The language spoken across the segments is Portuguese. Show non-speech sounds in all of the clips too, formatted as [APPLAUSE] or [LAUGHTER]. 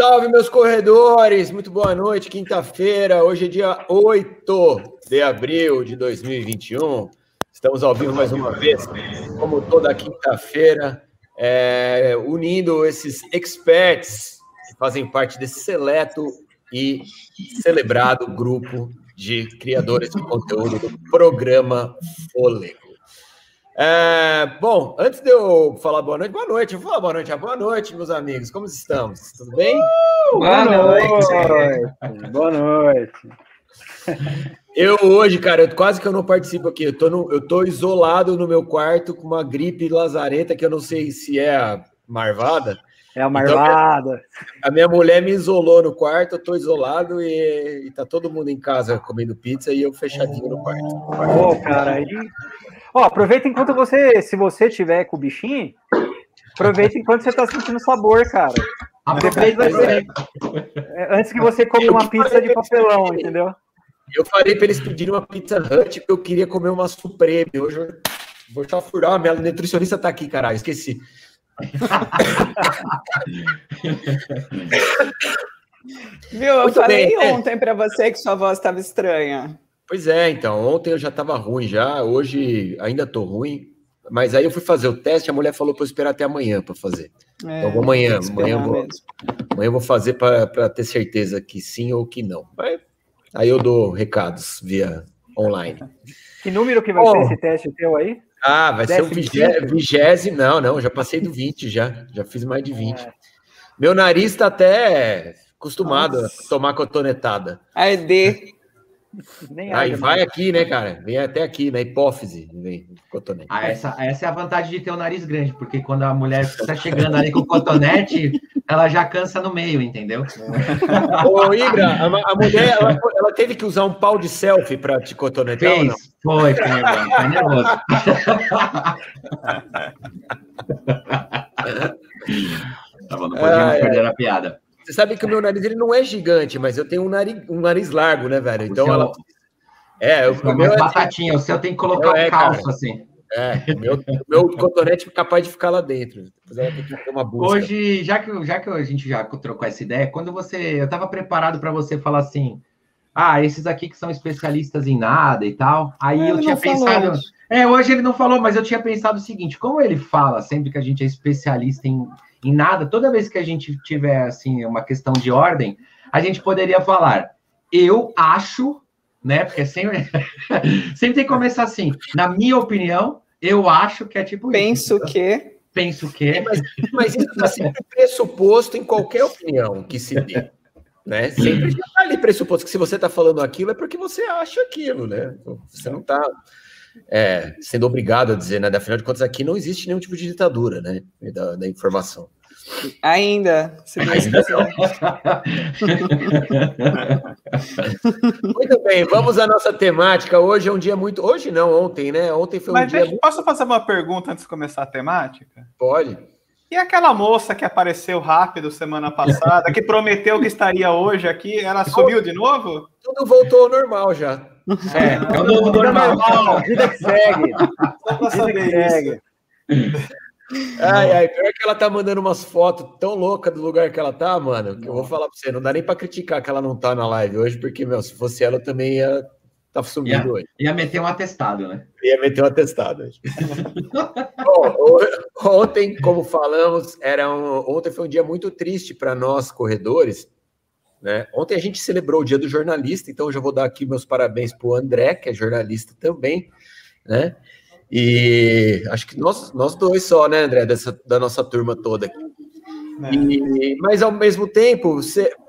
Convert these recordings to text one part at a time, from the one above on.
Salve, meus corredores! Muito boa noite, quinta-feira. Hoje é dia 8 de abril de 2021. Estamos ao vivo mais uma vez, como toda quinta-feira, é, unindo esses experts que fazem parte desse seleto e celebrado grupo de criadores de conteúdo do programa Fôlego. É, bom, antes de eu falar boa noite, boa noite, eu vou falar boa noite, boa noite, meus amigos, como estamos? Tudo bem? Uh, boa, boa noite. Boa noite. Eu hoje, cara, eu, quase que eu não participo aqui. Eu tô, no, eu tô isolado no meu quarto com uma gripe lazareta que eu não sei se é a marvada. É a então, marvada. Então, a minha mulher me isolou no quarto, eu tô isolado e, e tá todo mundo em casa comendo pizza e eu fechadinho no quarto. Pô, oh, cara, aí Ó, aproveita enquanto você, se você tiver com o bichinho, aproveita enquanto você tá sentindo sabor, cara. Depois vai ser. Antes que você come uma pizza de papelão, entendeu? Eu falei para eles pedirem uma pizza Hut porque eu queria comer uma Supreme. Hoje eu vou furar. Minha nutricionista tá aqui, caralho, esqueci. Viu, eu Muito falei bem, é. ontem é. para você que sua voz estava estranha. Pois é, então, ontem eu já estava ruim já, hoje ainda estou ruim, mas aí eu fui fazer o teste, a mulher falou para eu esperar até amanhã para fazer. É, então amanhã, amanhã eu vou, amanhã eu vou fazer para ter certeza que sim ou que não. Aí eu dou recados via online. Que número que vai oh. ser esse teste teu aí? Ah, vai ser o vigésimo, não, não, já passei do 20 já, já fiz mais de 20. É. Meu nariz está até acostumado Nossa. a tomar cotonetada. Aí, D. [LAUGHS] Nem Aí vai aqui, né, cara? Vem até aqui, na hipófise. Vem, cotonete. Ah, essa, essa é a vantagem de ter o nariz grande, porque quando a mulher está chegando ali com o cotonete, ela já cansa no meio, entendeu? [LAUGHS] Ô, Ibra, a, a mulher ela, ela, teve que usar um pau de selfie para te cotonetar Fez. ou não? Foi, foi, foi nervoso. [LAUGHS] Tava, não podíamos ah, perder é. a piada. Você sabe que o meu nariz ele não é gigante, mas eu tenho um nariz, um nariz largo, né, velho? Então o ela. É, o, o meu é batatinha, o seu tem que colocar é, calço cara. assim. É, o meu, meu cotonete é capaz de ficar lá dentro. Hoje, já que, já que a gente já trocou essa ideia, quando você. Eu estava preparado para você falar assim. Ah, esses aqui que são especialistas em nada e tal. Aí eu tinha pensado. É, hoje ele não falou, mas eu tinha pensado o seguinte: como ele fala sempre que a gente é especialista em em nada, toda vez que a gente tiver assim uma questão de ordem, a gente poderia falar, eu acho, né? Porque sempre, [LAUGHS] sempre tem que começar assim, na minha opinião, eu acho que é tipo Penso isso, que. Penso que. É, mas, mas isso está sempre pressuposto em qualquer opinião que se dê. Né? Sempre está ali pressuposto que se você está falando aquilo é porque você acha aquilo, né? Você não está é, sendo obrigado a dizer, né? Afinal de contas, aqui não existe nenhum tipo de ditadura, né? Da, da informação. Ainda. Ainda [LAUGHS] muito bem, vamos à nossa temática. Hoje é um dia muito. Hoje não, ontem, né? Ontem foi um Mas dia. Deixa, muito... Posso fazer uma pergunta antes de começar a temática? Pode. E aquela moça que apareceu rápido semana passada, que prometeu que estaria hoje aqui, ela [LAUGHS] sumiu de novo? Tudo voltou ao normal já. É, é o novo normal. Vida que segue. Só pra saber que segue. Ai, ai, pior que ela tá mandando umas fotos tão loucas do lugar que ela tá, mano, que eu vou falar pra você, não dá nem pra criticar que ela não tá na live hoje, porque, meu, se fosse ela, eu também ia tá sumindo ia, hoje. Ia meter um atestado, né? Ia meter um atestado hoje. [LAUGHS] Bom, ontem, como falamos, era um, ontem foi um dia muito triste para nós, corredores, né? Ontem a gente celebrou o dia do jornalista, então eu já vou dar aqui meus parabéns para o André, que é jornalista também, né? E acho que nós, nós dois só, né, André, dessa, da nossa turma toda aqui. É. E, mas ao mesmo tempo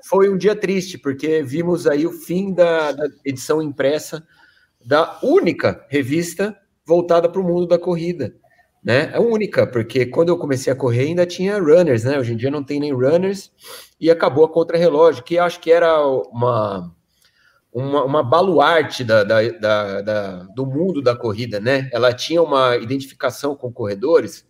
foi um dia triste, porque vimos aí o fim da, da edição impressa da única revista voltada para o mundo da corrida. Né? É única, porque quando eu comecei a correr ainda tinha runners, né? Hoje em dia não tem nem runners, e acabou a contrarrelógio, que acho que era uma, uma, uma baluarte da, da, da, da, do mundo da corrida, né? Ela tinha uma identificação com corredores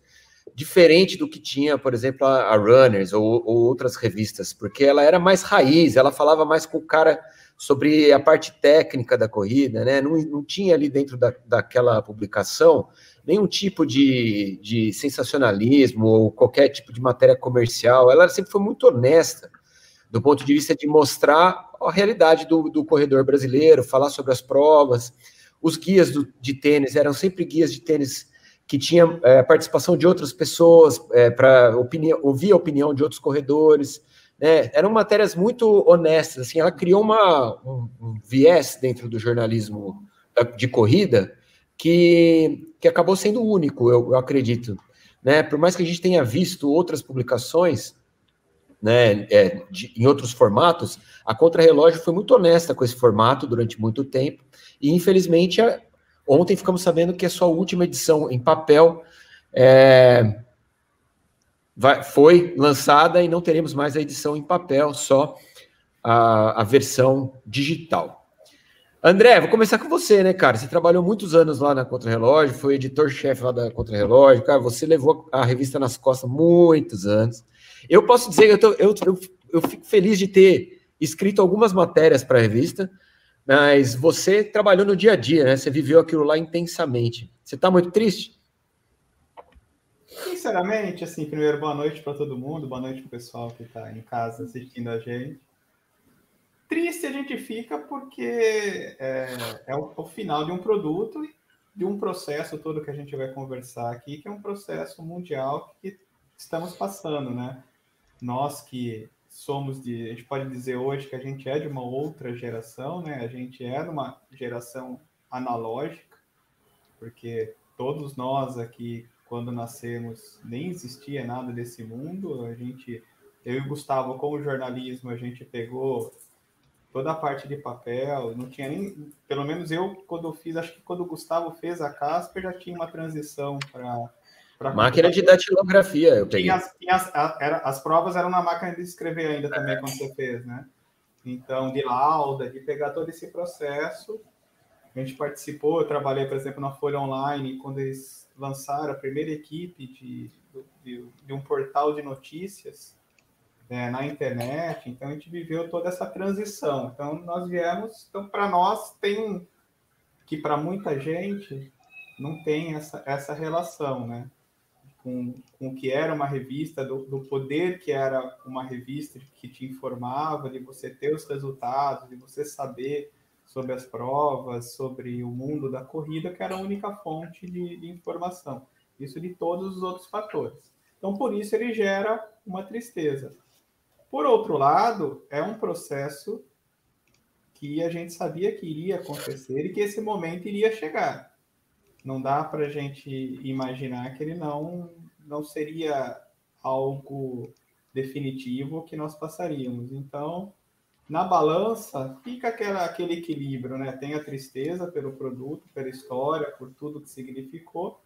diferente do que tinha, por exemplo, a, a Runners ou, ou, outras revistas, porque ela era mais raiz, ela falava mais com o cara sobre a parte técnica da corrida, né? Não, não tinha ali dentro da, daquela publicação nenhum tipo de, de sensacionalismo ou qualquer tipo de matéria comercial. Ela sempre foi muito honesta do ponto de vista de mostrar a realidade do, do corredor brasileiro, falar sobre as provas. Os guias do, de tênis eram sempre guias de tênis que tinham é, participação de outras pessoas é, para ouvir a opinião de outros corredores. Né? Eram matérias muito honestas. Assim, ela criou uma, um, um viés dentro do jornalismo de corrida que, que acabou sendo único, eu, eu acredito. Né? Por mais que a gente tenha visto outras publicações, né, é, de, em outros formatos, a Contrarrelógio foi muito honesta com esse formato durante muito tempo, e infelizmente a, ontem ficamos sabendo que a sua última edição em papel é, vai, foi lançada e não teremos mais a edição em papel, só a, a versão digital. André, vou começar com você, né, cara? Você trabalhou muitos anos lá na Contrarrelógio, foi editor-chefe lá da Contrarrelógio, cara, você levou a revista nas costas muitos anos. Eu posso dizer que eu, eu, eu, eu fico feliz de ter escrito algumas matérias para a revista, mas você trabalhou no dia a dia, né? Você viveu aquilo lá intensamente. Você está muito triste? Sinceramente, assim, primeiro, boa noite para todo mundo, boa noite para o pessoal que está em casa assistindo a gente. Triste a gente fica porque é, é o, o final de um produto e de um processo todo que a gente vai conversar aqui, que é um processo mundial que estamos passando, né? nós que somos de, a gente pode dizer hoje que a gente é de uma outra geração, né? A gente é de uma geração analógica, porque todos nós aqui, quando nascemos, nem existia nada desse mundo. A gente, eu e o Gustavo, como jornalismo, a gente pegou toda a parte de papel, não tinha nem, pelo menos eu, quando eu fiz, acho que quando o Gustavo fez a Casper, já tinha uma transição para Máquina de datilografia, eu peguei. As, as, era, as provas eram na máquina de escrever ainda também, é. quando você fez, né? Então, de lauda, de pegar todo esse processo. A gente participou, eu trabalhei, por exemplo, na Folha Online, quando eles lançaram a primeira equipe de, de, de um portal de notícias né, na internet. Então, a gente viveu toda essa transição. Então, nós viemos, então, para nós, tem que para muita gente não tem essa, essa relação, né? com, com o que era uma revista, do, do, poder que era uma revista que te informava, de você ter os resultados, de você saber sobre as provas, sobre o mundo da corrida, que era a única fonte de, de informação. Isso de todos os outros fatores. Então, por isso, ele gera uma tristeza. Por outro lado, é um processo que a gente sabia que iria acontecer e que esse momento iria chegar não dá para a gente imaginar que ele não, não seria algo definitivo que nós passaríamos. Então, na balança, fica aquela, aquele equilíbrio, né? Tem a tristeza pelo produto, pela história, por tudo que significou,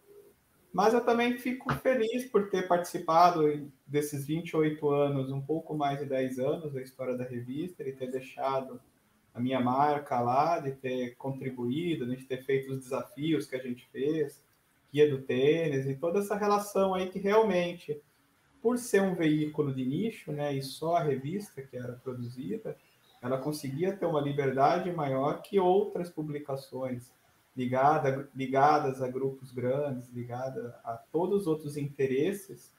mas eu também fico feliz por ter participado desses 28 anos, um pouco mais de 10 anos da história da revista, e ter deixado a minha marca lá, de ter contribuído, de ter feito os desafios que a gente fez, guia do tênis e toda essa relação aí que realmente, por ser um veículo de nicho, né, e só a revista que era produzida, ela conseguia ter uma liberdade maior que outras publicações ligada, ligadas a grupos grandes, ligadas a todos os outros interesses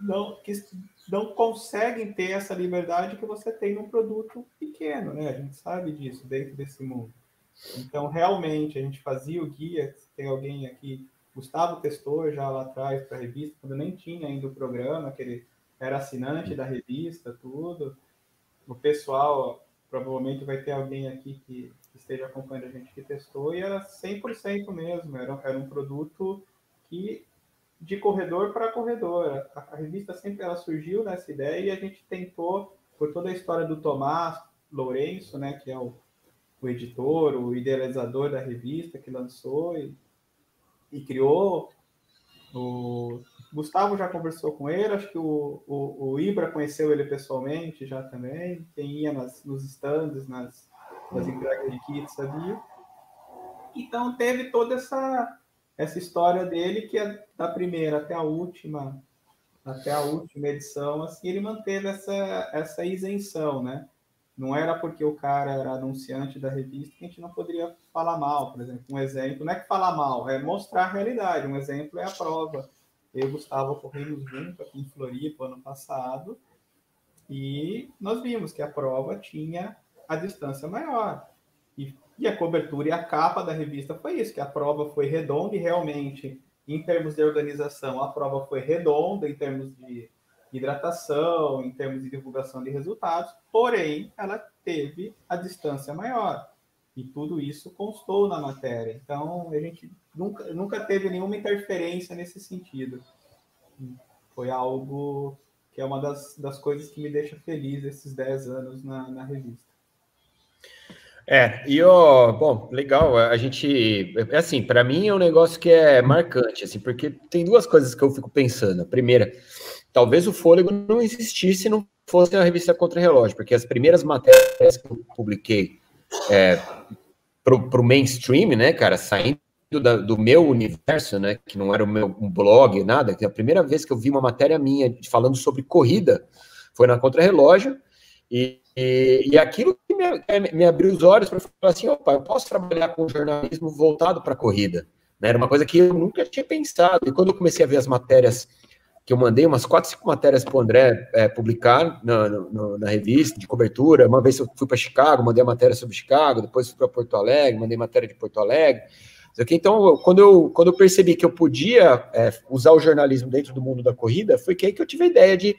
não, que não conseguem ter essa liberdade que você tem num produto pequeno, né? A gente sabe disso dentro desse mundo. Então, realmente, a gente fazia o guia, tem alguém aqui, Gustavo testou já lá atrás para a revista, quando nem tinha ainda o programa, que ele era assinante da revista, tudo. O pessoal, provavelmente vai ter alguém aqui que esteja acompanhando a gente que testou, e era 100% mesmo, era, era um produto que de corredor para corredor. A, a, revista sempre ela surgiu nessa ideia e a gente tentou, por toda a história do Tomás Lourenço, né, que é o, o editor, o idealizador da revista, que lançou e, e criou. O Gustavo já conversou com ele, acho que o, o, o Ibra conheceu ele pessoalmente já também, quem ia nas, nos stands, nas, nas entregas de kits ali. Então teve toda essa essa história dele, que é da primeira até a última, até a última edição, assim, ele manteve essa, essa isenção, né? Não era porque o cara era anunciante da revista que a gente não poderia falar mal, por exemplo. Um exemplo, não é que falar mal, é mostrar a realidade. Um exemplo é a prova. Eu e o Gustavo corremos junto aqui em Floripa ano passado, E nós vimos que a prova tinha a distância maior. E, e a cobertura e a capa da revista foi isso, que a prova foi redonda e realmente, em termos de organização, a prova foi redonda, em termos de hidratação, em termos de divulgação de resultados, porém, ela teve a distância maior. E tudo isso constou na matéria. Então, a gente nunca, nunca teve nenhuma interferência nesse sentido. Foi algo que é uma das, das coisas que me deixa feliz esses 10 anos na, na revista. É, e ó, bom, legal, a gente, é assim, para mim é um negócio que é marcante, assim, porque tem duas coisas que eu fico pensando. A primeira, talvez o fôlego não existisse se não fosse a revista Contra-Relógio, porque as primeiras matérias que eu publiquei é, para o mainstream, né, cara, saindo da, do meu universo, né, que não era o meu um blog, nada, que a primeira vez que eu vi uma matéria minha falando sobre corrida foi na Contra-Relógio, e, e, e, aquilo me, é, me, abriu os olhos para falar assim, opa, eu posso trabalhar com jornalismo voltado para a corrida, né, era uma coisa que eu nunca tinha pensado, e quando eu comecei a ver as matérias que eu mandei umas quatro, cinco matérias para o André é, publicar na, na, revista de cobertura. Uma vez eu fui para Chicago, mandei a matéria sobre Chicago, depois fui para Porto Alegre, mandei matéria de Porto Alegre. Então, quando eu, quando eu percebi que eu podia é, usar o jornalismo dentro do mundo da corrida, foi que aí que eu tive a ideia de,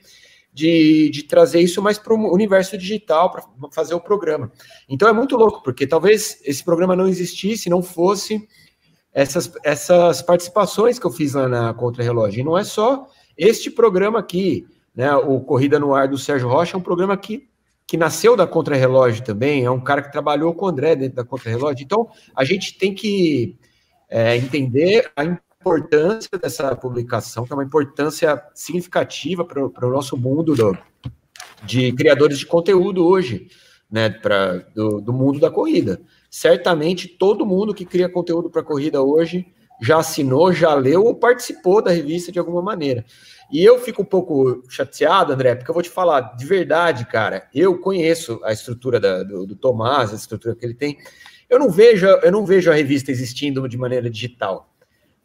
de, de trazer isso mais para o universo digital, para fazer o programa. Então é muito louco, porque talvez esse programa não existisse, não fosse essas, essas participações que eu fiz lá na Contra-Relógio. E não é só este programa aqui, né, o Corrida no Ar do Sérgio Rocha, é um programa que, que nasceu da Contra-Relógio também, é um cara que trabalhou com o André dentro da Contra-Relógio. Então, a gente tem que é, entender a importância dessa publicação, que é uma importância significativa para o nosso mundo do, de criadores de conteúdo hoje, né, pra, do, do mundo da corrida. Certamente todo mundo que cria conteúdo para corrida hoje já assinou, já leu ou participou da revista de alguma maneira. E eu fico um pouco chateado, André, porque eu vou te falar, de verdade, cara, eu conheço a estrutura da, do, do, Tomás, a estrutura que ele tem. Eu não vejo, eu não vejo a revista existindo de maneira digital,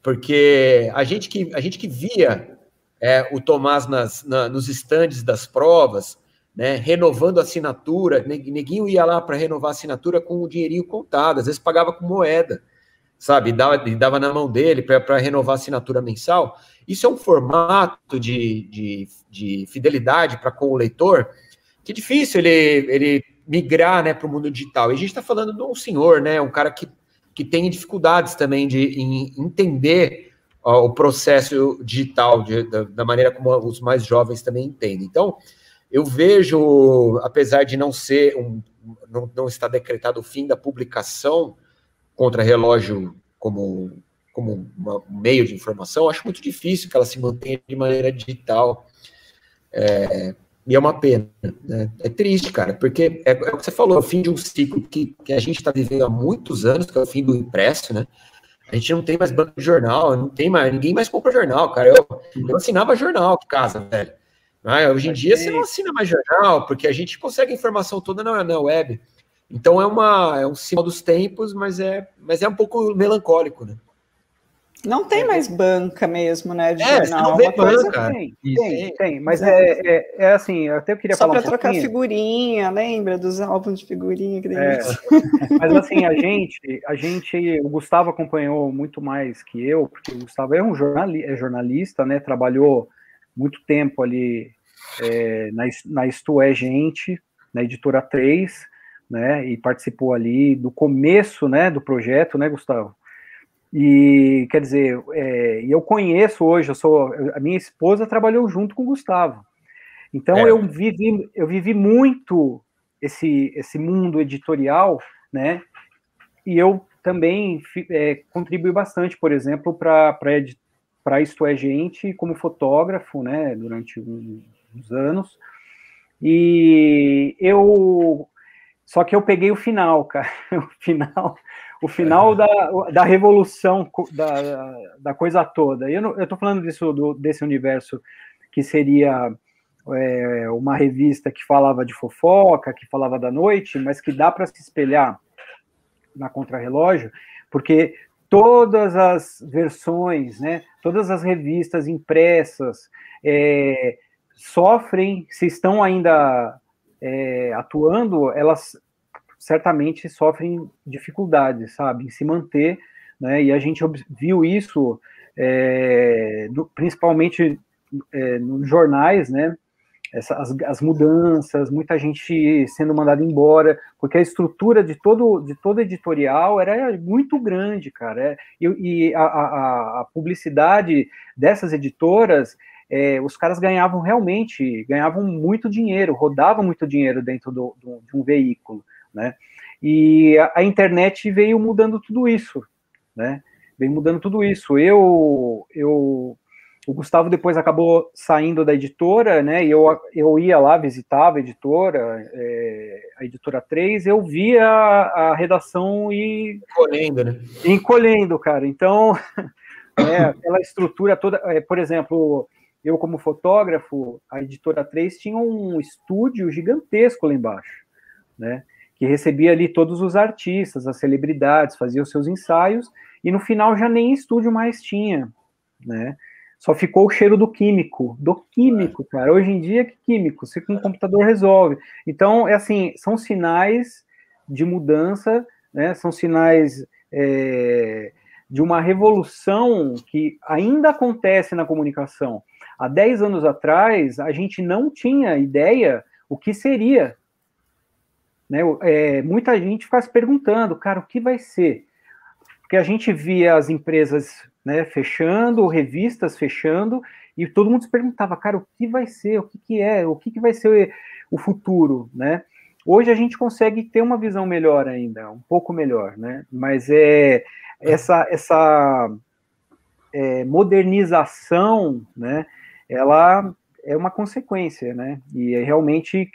porque a gente que, a gente que via é, o Tomás nas, na, nos estandes das provas, né, renovando a assinatura, neguinho ia lá para renovar a assinatura com o dinheirinho contado, às vezes pagava com moeda sabe? E dava, e dava na mão dele para renovar a assinatura mensal. Isso é um formato de, de, de fidelidade para com o leitor que difícil ele, ele migrar né, para o mundo digital. E a gente está falando de um senhor, né, um cara que, que tem dificuldades também de entender ó, o processo digital, de, da, da maneira como os mais jovens também entendem. Então, eu vejo, apesar de não ser um, não, não estar decretado o fim da publicação, contra-relógio como, como uma, um meio de informação, acho muito difícil que ela se mantenha de maneira digital. É, e é uma pena, né? É triste, cara, porque é, é, o que você falou, é o fim de um ciclo que, que a gente está vivendo há muitos anos, que é o fim do impresso, né? A gente não tem mais banco de jornal, não tem mais, ninguém mais compra jornal, cara. Eu, eu assinava jornal em casa, velho. Ah, hoje em dia você não assina mais jornal, porque a gente consegue a informação toda na, na web. Então é uma é um sinal dos tempos, mas é mas é um pouco melancólico, né? Não tem mais banca mesmo, né? De é, jornal. Não vê banca. Tem, tem, tem, mas é, é, é, assim, eu até queria Só falar. Só para um trocar figurinha, lembra dos álbuns de figurinha que é, [LAUGHS] Mas assim, a gente, a gente, o Gustavo acompanhou muito mais que eu, porque o Gustavo é um jornalista, é jornalista, né? Trabalhou muito tempo ali é, na, na Isto É Gente, na editora 3 né, e participou ali do começo, né, do projeto, né, Gustavo? E quer dizer, é, eu conheço hoje, eu sou, a minha esposa trabalhou junto com o Gustavo. Então é. eu vivi, eu vivi muito esse esse mundo editorial, né? E eu também é, contribuí bastante, por exemplo, para para Isto é Gente como fotógrafo, né, durante uns anos. E eu só que eu peguei o final, cara. [LAUGHS] O final, o final é. da, da revolução da, da coisa toda. Eu, não, eu tô falando disso, do, desse universo que seria é, uma revista que falava de fofoca, que falava da noite, mas que dá para se espelhar na Contrarrelógio, porque todas as versões, né, todas as revistas impressas, é, sofrem, se estão ainda é, atuando, elas certamente sofrem dificuldades, sabe, em se manter, né? E a gente viu isso é, principalmente é, nos jornais, né? Essa, as, as, mudanças, muita gente sendo mandada embora, porque a estrutura de todo, de todo editorial era muito grande, cara. É, e, e a, a, a, publicidade dessas editoras, é, os caras ganhavam realmente, ganhavam muito dinheiro, rodavam muito dinheiro dentro do, do, de um veículo, né? E a, a internet veio mudando tudo isso, né? Veio mudando tudo isso. Eu, eu o Gustavo depois acabou saindo da editora, né? E eu, eu ia lá, visitava a editora, é, a editora 3, eu via a, a redação e. Encolhendo, né? Encolhendo, cara. Então, [LAUGHS] é, aquela estrutura toda. É, por exemplo, eu, como fotógrafo, a editora 3 tinha um estúdio gigantesco lá embaixo, né? Que recebia ali todos os artistas, as celebridades, fazia os seus ensaios, e no final já nem estúdio mais tinha, né? Só ficou o cheiro do químico, do químico, cara. Hoje em dia, que químico? Você com um computador resolve. Então, é assim, são sinais de mudança, né? São sinais é, de uma revolução que ainda acontece na comunicação. Há 10 anos atrás, a gente não tinha ideia o que seria. Né? É, muita gente fica se perguntando, cara, o que vai ser? Porque a gente via as empresas né, fechando, revistas fechando, e todo mundo se perguntava, cara, o que vai ser, o que, que é, o que, que vai ser o futuro, né? Hoje a gente consegue ter uma visão melhor ainda, um pouco melhor, né? Mas é essa essa é, modernização, né? Ela é uma consequência, né? E é realmente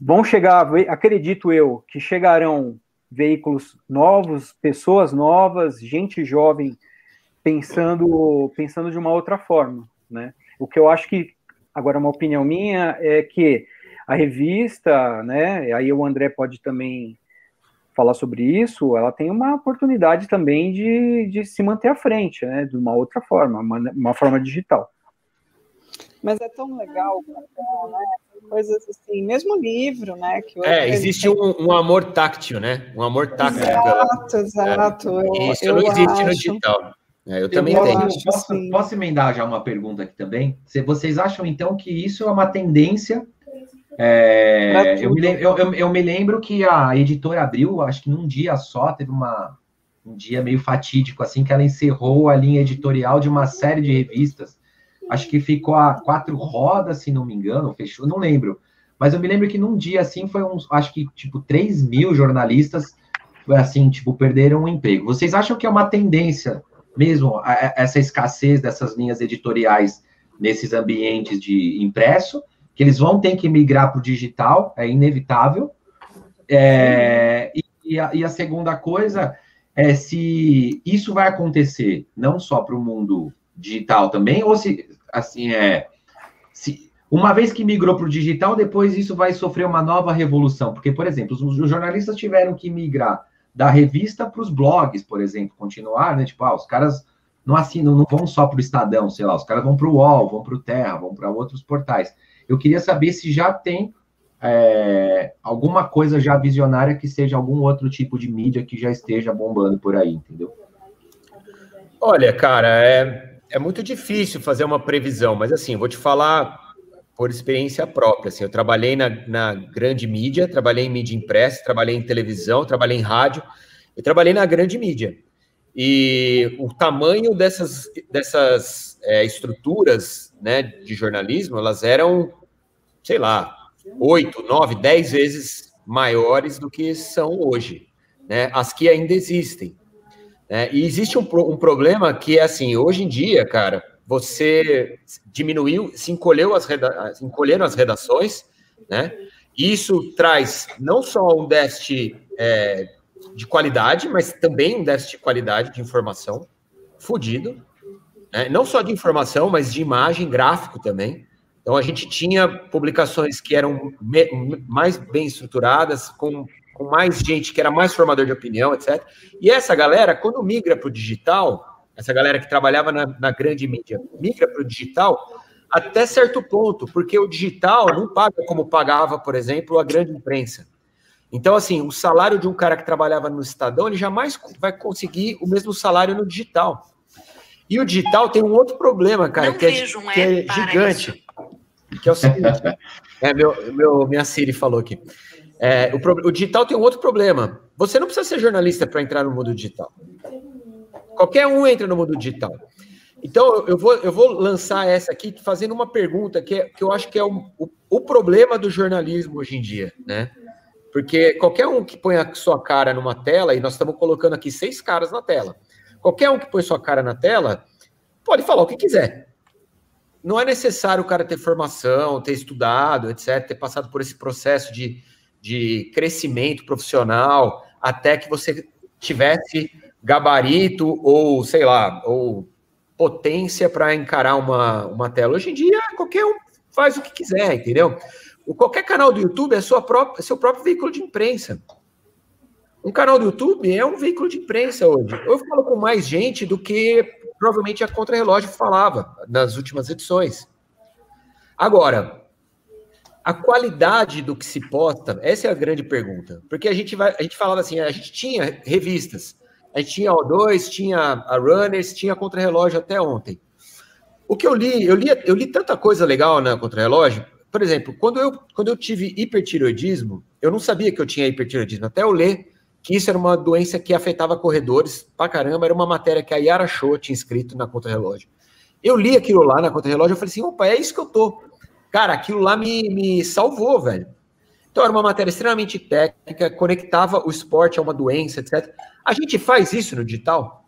vão chegar, acredito eu, que chegarão veículos novos, pessoas novas, gente jovem pensando pensando de uma outra forma, né? O que eu acho que agora uma opinião minha é que a revista, né? Aí o André pode também falar sobre isso. Ela tem uma oportunidade também de, de se manter à frente, né? De uma outra forma, uma, uma forma digital. Mas é tão legal, né? Coisas assim, mesmo livro, né? Que é, existe um, um, amor táctil, né? Um amor táctil. Exato, exato. É. Eu, Isso eu não existe acho... no digital. É, eu, eu também posso, tenho. Posso, posso, emendar já uma pergunta aqui também? Vocês acham, então, que isso é uma tendência? É, eu, me, eu, eu, eu, me lembro que a editora abriu, acho que num dia só, teve uma, um dia meio fatídico, assim, que ela encerrou a linha editorial de uma série de revistas. Acho que ficou a quatro rodas, se não me engano, fechou, não lembro. Mas eu me lembro que num dia, assim, foi uns, acho que, tipo, 3 mil jornalistas, assim, tipo, perderam o emprego. Vocês acham que é uma tendência mesmo essa escassez dessas linhas editoriais nesses ambientes de impresso, que eles vão ter que migrar para o digital, é inevitável. É, e, a, e, a, segunda coisa é se isso vai acontecer não só para o mundo digital também, ou se, assim, é, se, uma vez que migrou para o digital, depois isso vai sofrer uma nova revolução. Porque, por exemplo, os, os jornalistas tiveram que migrar da revista para os blogs, por exemplo, continuar, né? Tipo, ah, os caras não assinam, não vão só para o Estadão, sei lá, os caras vão para o UOL, vão para o Terra, vão para outros portais. Eu queria saber se já tem é, alguma coisa já visionária que seja algum outro tipo de mídia que já esteja bombando por aí, entendeu? Olha, cara, é, é muito difícil fazer uma previsão, mas assim, vou te falar por experiência própria. Assim, eu trabalhei na, na grande mídia, trabalhei em mídia impressa, trabalhei em televisão, trabalhei em rádio, e trabalhei na grande mídia. E o tamanho dessas, dessas é, estruturas né, de jornalismo, elas eram, sei lá, oito, nove, dez vezes maiores do que são hoje, né? As que ainda existem. Né? E existe um, um problema que é assim, hoje em dia, cara, você diminuiu, se encolheu as, reda encolheram as redações, né? Isso traz não só um déficit é, de qualidade, mas também um déficit de qualidade de informação fodido, né? não só de informação, mas de imagem, gráfico também. Então a gente tinha publicações que eram mais bem estruturadas, com, com mais gente que era mais formador de opinião, etc. E essa galera, quando migra para o digital, essa galera que trabalhava na, na grande mídia migra para o digital, até certo ponto, porque o digital não paga como pagava, por exemplo, a grande imprensa. Então, assim, o salário de um cara que trabalhava no Estadão, ele jamais vai conseguir o mesmo salário no digital. E o digital tem um outro problema, cara, que é, um que é, gigante. Isso. Que é o seguinte: é, meu, meu, minha Siri falou aqui. É, o, o digital tem um outro problema. Você não precisa ser jornalista para entrar no mundo digital. Qualquer um entra no mundo digital. Então, eu vou, eu vou lançar essa aqui fazendo uma pergunta que, é, que eu acho que é o, o, o problema do jornalismo hoje em dia, né? Porque qualquer um que põe a sua cara numa tela, e nós estamos colocando aqui seis caras na tela, qualquer um que põe sua cara na tela pode falar o que quiser. Não é necessário o cara ter formação, ter estudado, etc., ter passado por esse processo de, de crescimento profissional, até que você tivesse gabarito ou, sei lá, ou potência para encarar uma, uma tela. Hoje em dia, qualquer um faz o que quiser, entendeu? Qualquer canal do YouTube é, sua própria, é seu próprio veículo de imprensa. Um canal do YouTube é um veículo de imprensa hoje. Eu falo com mais gente do que provavelmente a Contra-Relógio falava nas últimas edições. Agora, a qualidade do que se posta, essa é a grande pergunta. Porque a gente, vai, a gente falava assim, a gente tinha revistas, a gente tinha a O2, tinha a Runners, tinha a Contra-Relógio até ontem. O que eu li, eu li, eu li tanta coisa legal na Contra-Relógio, por exemplo, quando eu, quando eu tive hipertiroidismo, eu não sabia que eu tinha hipertiroidismo, até eu ler que isso era uma doença que afetava corredores pra caramba, era uma matéria que a Yara Show tinha escrito na conta-relógio. Eu li aquilo lá na conta-relógio, eu falei assim, opa, é isso que eu tô. Cara, aquilo lá me, me salvou, velho. Então era uma matéria extremamente técnica, conectava o esporte a uma doença, etc. A gente faz isso no digital?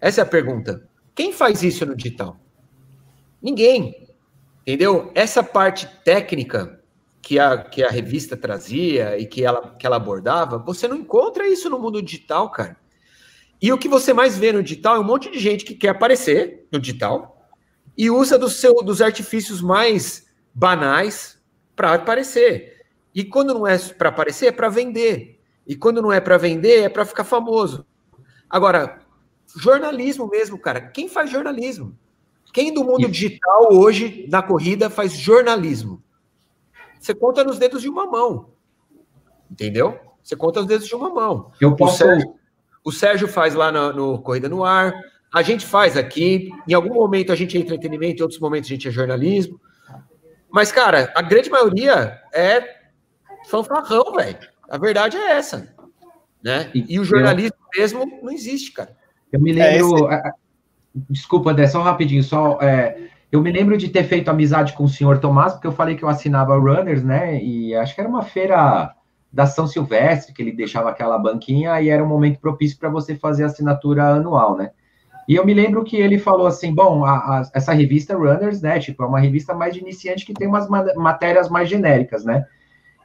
Essa é a pergunta. Quem faz isso no digital? Ninguém. Entendeu? Essa parte técnica que a, que a revista trazia e que ela, que ela abordava, você não encontra isso no mundo digital, cara. E o que você mais vê no digital é um monte de gente que quer aparecer no digital e usa do seu, dos artifícios mais banais para aparecer. E quando não é para aparecer, é para vender. E quando não é para vender, é para ficar famoso. Agora, jornalismo mesmo, cara. Quem faz jornalismo? Quem do mundo digital hoje, na corrida, faz jornalismo? Você conta nos dedos de uma mão. Entendeu? Você conta nos dedos de uma mão. Eu posso... o, Sérgio, o Sérgio faz lá no, no Corrida no Ar, a gente faz aqui. Em algum momento a gente é entretenimento, em outros momentos a gente é jornalismo. Mas, cara, a grande maioria é fanfarrão, velho. A verdade é essa. Né? E, o jornalismo eu... mesmo não existe, cara. Eu me lembro. É esse... Desculpa, André, só rapidinho, só. É, eu me lembro de ter feito amizade com o senhor Tomás, porque eu falei que eu assinava Runners, né? E acho que era uma feira da São Silvestre, que ele deixava aquela banquinha e era um momento propício para você fazer a assinatura anual, né? E eu me lembro que ele falou assim: bom, a, a, essa revista Runners, né? Tipo, é uma revista mais de iniciante que tem umas matérias mais genéricas, né?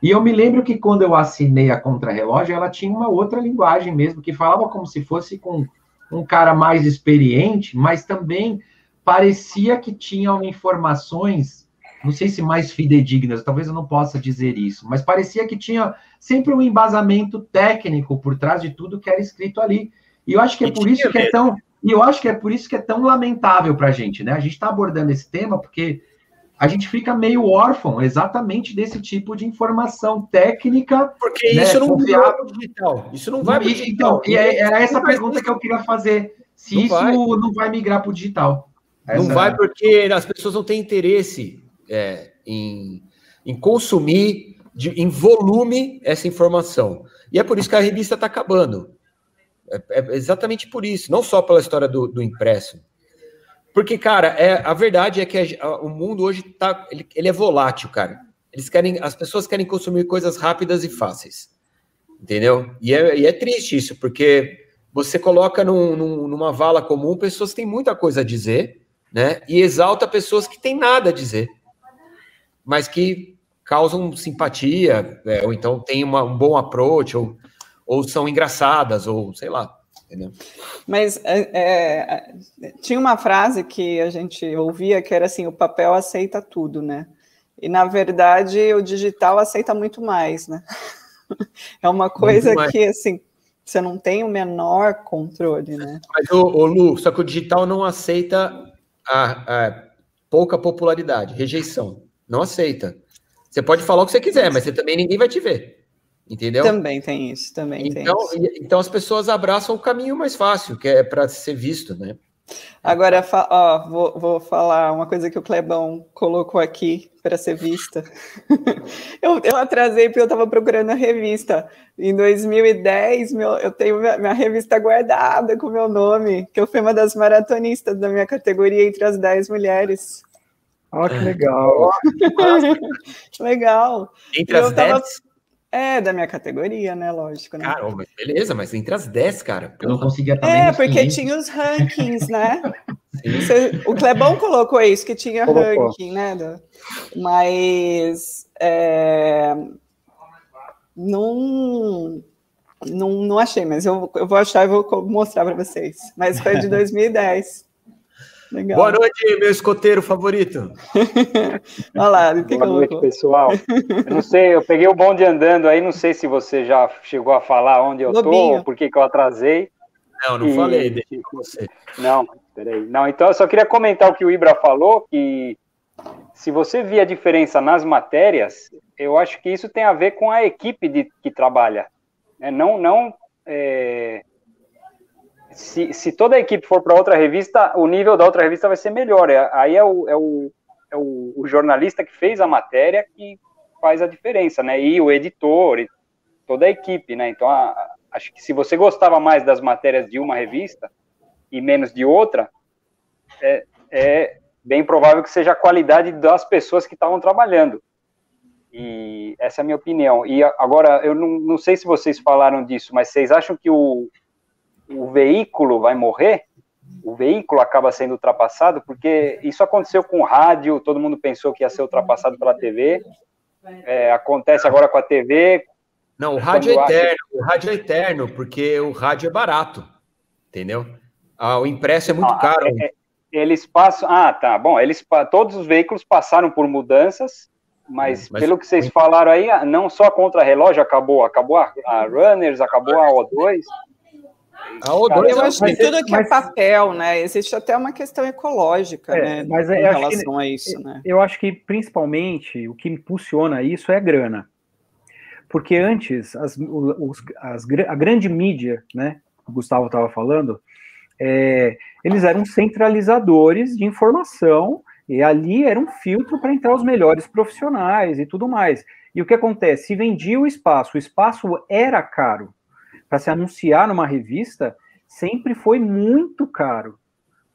E eu me lembro que quando eu assinei a Contra-Relógio, ela tinha uma outra linguagem mesmo, que falava como se fosse com um cara mais experiente, mas também parecia que tinham informações, não sei se mais fidedignas, talvez eu não possa dizer isso, mas parecia que tinha sempre um embasamento técnico por trás de tudo que era escrito ali. E eu acho que é por isso que é tão, e eu acho que é por isso que é tão lamentável para a gente, né? A gente está abordando esse tema porque a gente fica meio órfão exatamente desse tipo de informação técnica. Porque né, isso não vai para o digital. Isso não vai para o digital. Então, e é, era essa pergunta que eu queria fazer. Se não isso vai. não vai migrar para o digital. Essa... Não vai porque as pessoas não têm interesse é, em, em consumir de, em volume essa informação. E é por isso que a revista está acabando. É, é, exatamente por isso. Não só pela história do, do impresso. Porque, cara, é, a verdade é que a, o mundo hoje tá, ele, ele, é volátil, cara. Eles querem, as pessoas querem consumir coisas rápidas e fáceis, entendeu? E é, e é triste isso, porque você coloca num, num, numa vala comum pessoas que têm muita coisa a dizer, né? E exalta pessoas que têm nada a dizer, mas que causam simpatia, é, ou então têm uma, um bom approach, ou, ou são engraçadas, ou sei lá. Entendeu? Mas é, é, tinha uma frase que a gente ouvia que era assim: o papel aceita tudo, né? E na verdade o digital aceita muito mais, né? [LAUGHS] É uma coisa que assim você não tem o menor controle, né? Mas o, o Lu, só que o digital não aceita a, a pouca popularidade, rejeição. Não aceita. Você pode falar o que você quiser, mas você também ninguém vai te ver. Entendeu? Também tem isso, também então, tem isso. Então as pessoas abraçam o caminho mais fácil, que é para ser visto, né? Agora, ó, vou, vou, falar uma coisa que o Clebão colocou aqui para ser vista. [LAUGHS] eu, eu, atrasei porque eu estava procurando a revista. Em 2010, meu, eu tenho minha, minha, revista guardada com meu nome, que eu fui uma das maratonistas da minha categoria entre as 10 mulheres. Olha que legal. [LAUGHS] legal. Entre as 10? É, da minha categoria, né? Lógico, né? Cara, beleza, mas entre as 10, cara. Eu não conseguia estar É, porque tinha os rankings, né? [LAUGHS] Você, o Clebão colocou isso, que tinha colocou. ranking, né? Mas é, não, não, não achei, mas eu, eu vou achar e vou mostrar para vocês. Mas foi de [LAUGHS] 2010. Legal. Boa noite, meu escoteiro favorito. [LAUGHS] Olha lá, o que Boa noite, pessoal. Eu não sei, eu peguei o bonde andando aí, não sei se você já chegou a falar onde eu Lobinho. tô, por que, que eu atrasei. Não, não e... falei, deixa com você. Não, peraí. Não, então eu só queria comentar o que o Ibra falou, que se você via a diferença nas matérias, eu acho que isso tem a ver com a equipe de, que trabalha. Né? Não, não é, se, se toda a equipe for para outra revista, o nível da outra revista vai ser melhor. É, aí é, o, é, o, é o, o, jornalista que fez a matéria que faz a diferença, né? E o editor, e toda a equipe, né? Então, a, a, acho que se você gostava mais das matérias de uma revista e menos de outra, é, é bem provável que seja a qualidade das pessoas que estavam trabalhando. E essa é a minha opinião. E agora, eu não, não sei se vocês falaram disso, mas vocês acham que o, o veículo vai morrer, o veículo acaba sendo ultrapassado, porque isso aconteceu com o rádio, todo mundo pensou que ia ser ultrapassado pela TV, é, acontece agora com a TV. Não, o rádio é eterno, o rádio é eterno, porque o rádio é barato, entendeu? Ah, o impresso é muito ah, caro. É, é, eles passam, ah, tá, bom, eles, todos os veículos passaram por mudanças, mas, mas pelo que vocês falaram aí, não só contra relógio acabou, acabou a, a Runners, acabou a O2, a O2 eu acho que tudo que é mas, é papel, né? Existe até uma questão ecológica, é, né? Mas é, em relação que, a isso, né? Eu acho que principalmente o que impulsiona isso é a grana. Porque antes, as, os, as, a grande mídia, né? O Gustavo estava falando, é, eles eram centralizadores de informação e ali era um filtro para entrar os melhores profissionais e tudo mais. E o que acontece? Se vendia o espaço, o espaço era caro para se anunciar numa revista sempre foi muito caro.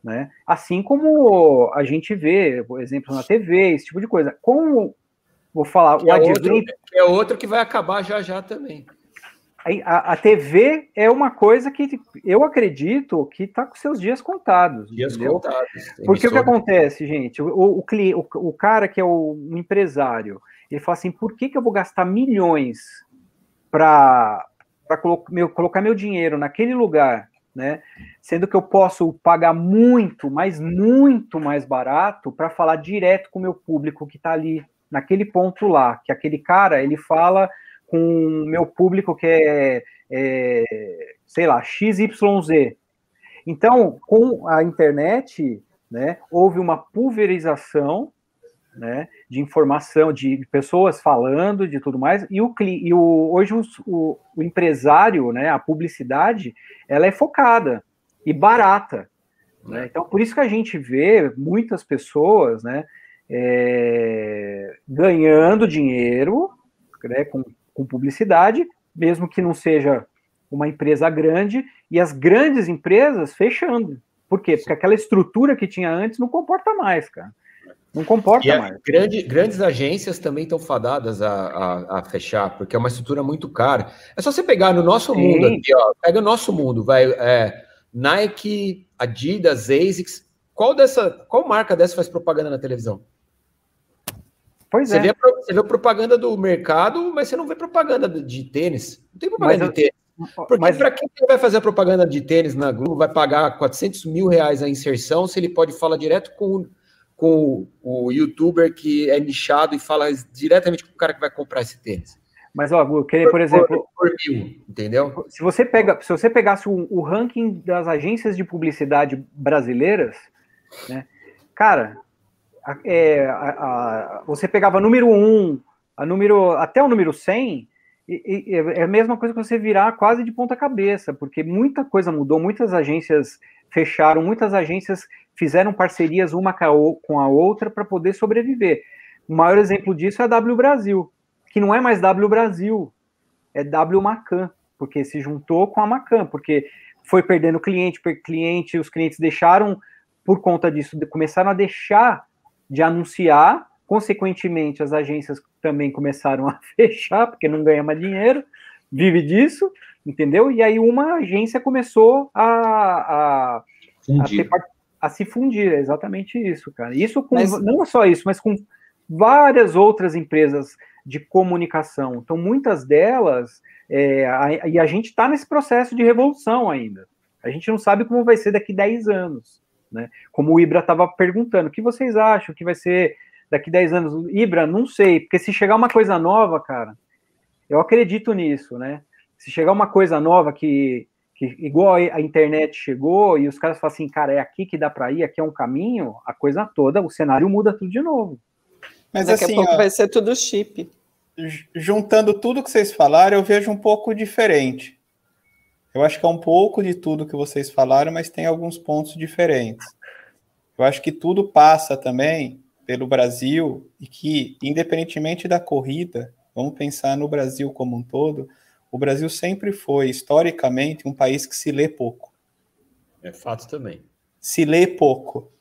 Né? Assim como a gente vê, por exemplo, na TV, esse tipo de coisa. Como vou falar, que o é advento. Outro, é outro que vai acabar já já também. A, a, TV é uma coisa que eu acredito que está com seus dias contados. Dias entendeu? contados. Porque o que acontece, gente? O, o, o, o cara que é o um empresário, ele fala assim: por que, que eu vou gastar milhões para para colo meu, colocar meu dinheiro naquele lugar, né? Sendo que eu posso pagar muito, mas muito mais barato para falar direto com o meu público que está ali, naquele ponto lá, que aquele cara ele fala com o meu público que é, é sei lá, XYZ. Então, com a internet, né, houve uma pulverização né, de informação, de pessoas falando, de tudo mais, e o, e o hoje o, o, o, empresário, né, a publicidade, ela é focada e barata. Né? Então, por isso que a gente vê muitas pessoas né, é, ganhando dinheiro né, com, com publicidade, mesmo que não seja uma empresa grande, e as grandes empresas fechando. Por quê? Porque aquela estrutura que tinha antes não comporta mais, cara. Não comporta mais. Grande, grandes agências também estão fadadas a, a, a, fechar, porque é uma estrutura muito cara. É só você pegar no nosso Sim. mundo aqui, ó. Pega o nosso mundo, vai. É, Nike, Adidas, ASICS. Qual dessa, qual marca dessa faz propaganda na televisão? Pois você é. Vê, você vê propaganda do mercado, mas você não vê propaganda de tênis. Não tem propaganda mas, de tênis. Porque mas... para quem vai fazer a propaganda de tênis na Globo, vai pagar 400 mil reais a inserção se ele pode falar direto com com o, youtuber que é nichado e fala diretamente com o cara que vai comprar esse tênis. Mas, ó, eu queria, por exemplo. Por, mil, entendeu? Se você, pega, se você pegasse o, o, ranking das agências de publicidade brasileiras, né, cara, é, a, a, você pegava número 1, a número, até o número 100, e, e, é a mesma coisa que você virar quase de ponta cabeça, porque muita coisa mudou, muitas agências fecharam, muitas agências fizeram parcerias uma com a outra para poder sobreviver. O maior exemplo disso é a W Brasil, que não é mais W Brasil, é W Macan, porque se juntou com a Macan, porque foi perdendo cliente por cliente, os clientes deixaram, por conta disso, começaram a deixar de anunciar, consequentemente, as agências também começaram a [LAUGHS] fechar, porque não ganha mais dinheiro, vive disso, entendeu? E aí uma agência começou a, a, a, ter, a se fundir, é exatamente isso, cara. Isso com, mas... não só isso, mas com várias outras empresas de comunicação. Então, muitas delas, é, a, e a gente está nesse processo de revolução ainda. A gente não sabe como vai ser daqui 10 anos. Né? Como o Ibra estava perguntando, o que vocês acham que vai ser daqui 10 anos? Ibra, não sei, porque se chegar uma coisa nova, cara, eu acredito nisso, né? Se chegar uma coisa nova que, que igual a internet chegou e os caras falam assim, cara, é aqui que dá para ir, aqui é um caminho, a coisa toda, o cenário muda tudo de novo. Mas Daqui assim, a pouco ó, vai ser tudo chip. Juntando tudo que vocês falaram, eu vejo um pouco diferente. Eu acho que é um pouco de tudo que vocês falaram, mas tem alguns pontos diferentes. Eu acho que tudo passa também pelo Brasil e que, independentemente da corrida, vamos pensar no Brasil como um todo, o Brasil sempre foi, historicamente, um país que se lê pouco. É fato também. Se lê pouco.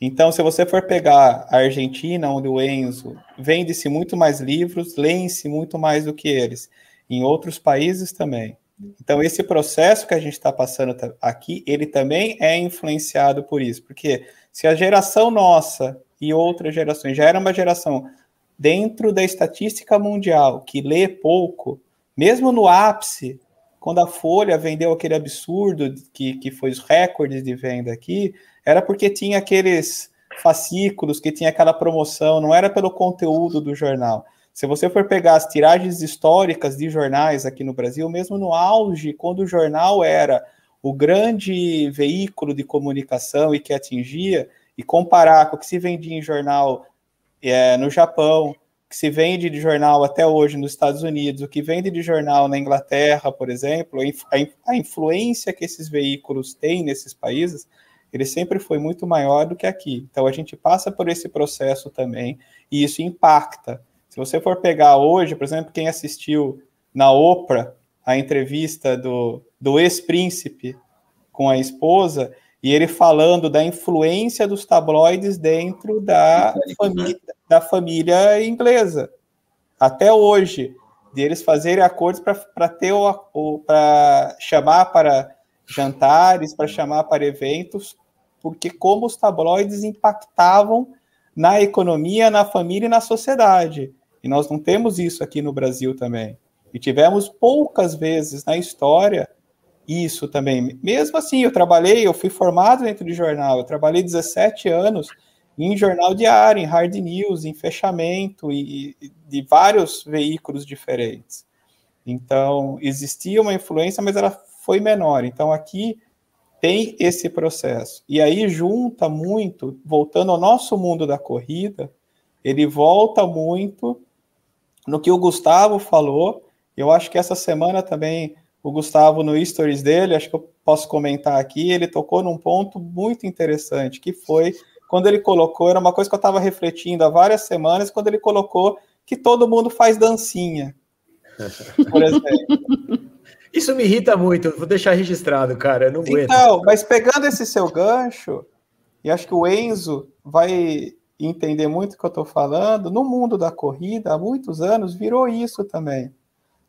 Então, se você for pegar a Argentina, onde o Enzo vende-se muito mais livros, leem-se muito mais do que eles. Em outros países também. Então, esse processo que a gente está passando aqui, ele também é influenciado por isso. Porque se a geração nossa e outras gerações já era uma geração dentro da estatística mundial que lê pouco, mesmo no ápice, quando a Folha vendeu aquele absurdo que, que foi os recordes de venda aqui, era porque tinha aqueles fascículos, que tinha aquela promoção, não era pelo conteúdo do jornal. Se você for pegar as tiragens históricas de jornais aqui no Brasil, mesmo no auge, quando o jornal era o grande veículo de comunicação e que atingia, e comparar com o que se vendia em jornal é, no Japão, que se vende de jornal até hoje nos Estados Unidos, o que vende de jornal na Inglaterra, por exemplo, a, influência que esses veículos têm nesses países, ele sempre foi muito maior do que aqui. Então a gente passa por esse processo também e isso impacta. Se você for pegar hoje, por exemplo, quem assistiu na Oprah a entrevista do, do ex-príncipe com a esposa, e ele falando da influência dos tabloides dentro da família, da família inglesa. Até hoje, de eles fazerem acordos para ter o, o para chamar para jantares, para chamar para eventos porque como os tabloides impactavam na economia, na família e na sociedade. E nós não temos isso aqui no Brasil também. E tivemos poucas vezes na história isso também. Mesmo assim, eu trabalhei, eu fui formado dentro de jornal, eu trabalhei 17 anos em jornal diário, em hard news, em fechamento e, e de vários veículos diferentes. Então, existia uma influência, mas ela foi menor. Então, aqui tem esse processo. E aí junta muito, voltando ao nosso mundo da corrida, ele volta muito no que o Gustavo falou. Eu acho que essa semana também o Gustavo no stories dele, acho que eu posso comentar aqui, ele tocou num ponto muito interessante, que foi quando ele colocou, era uma coisa que eu estava refletindo há várias semanas, quando ele colocou que todo mundo faz dancinha. [LAUGHS] Por exemplo. Isso me irrita muito, vou deixar registrado, cara. Eu não aguento. Então, mas pegando esse seu gancho, e acho que o Enzo vai entender muito o que eu estou falando, no mundo da corrida, há muitos anos, virou isso também.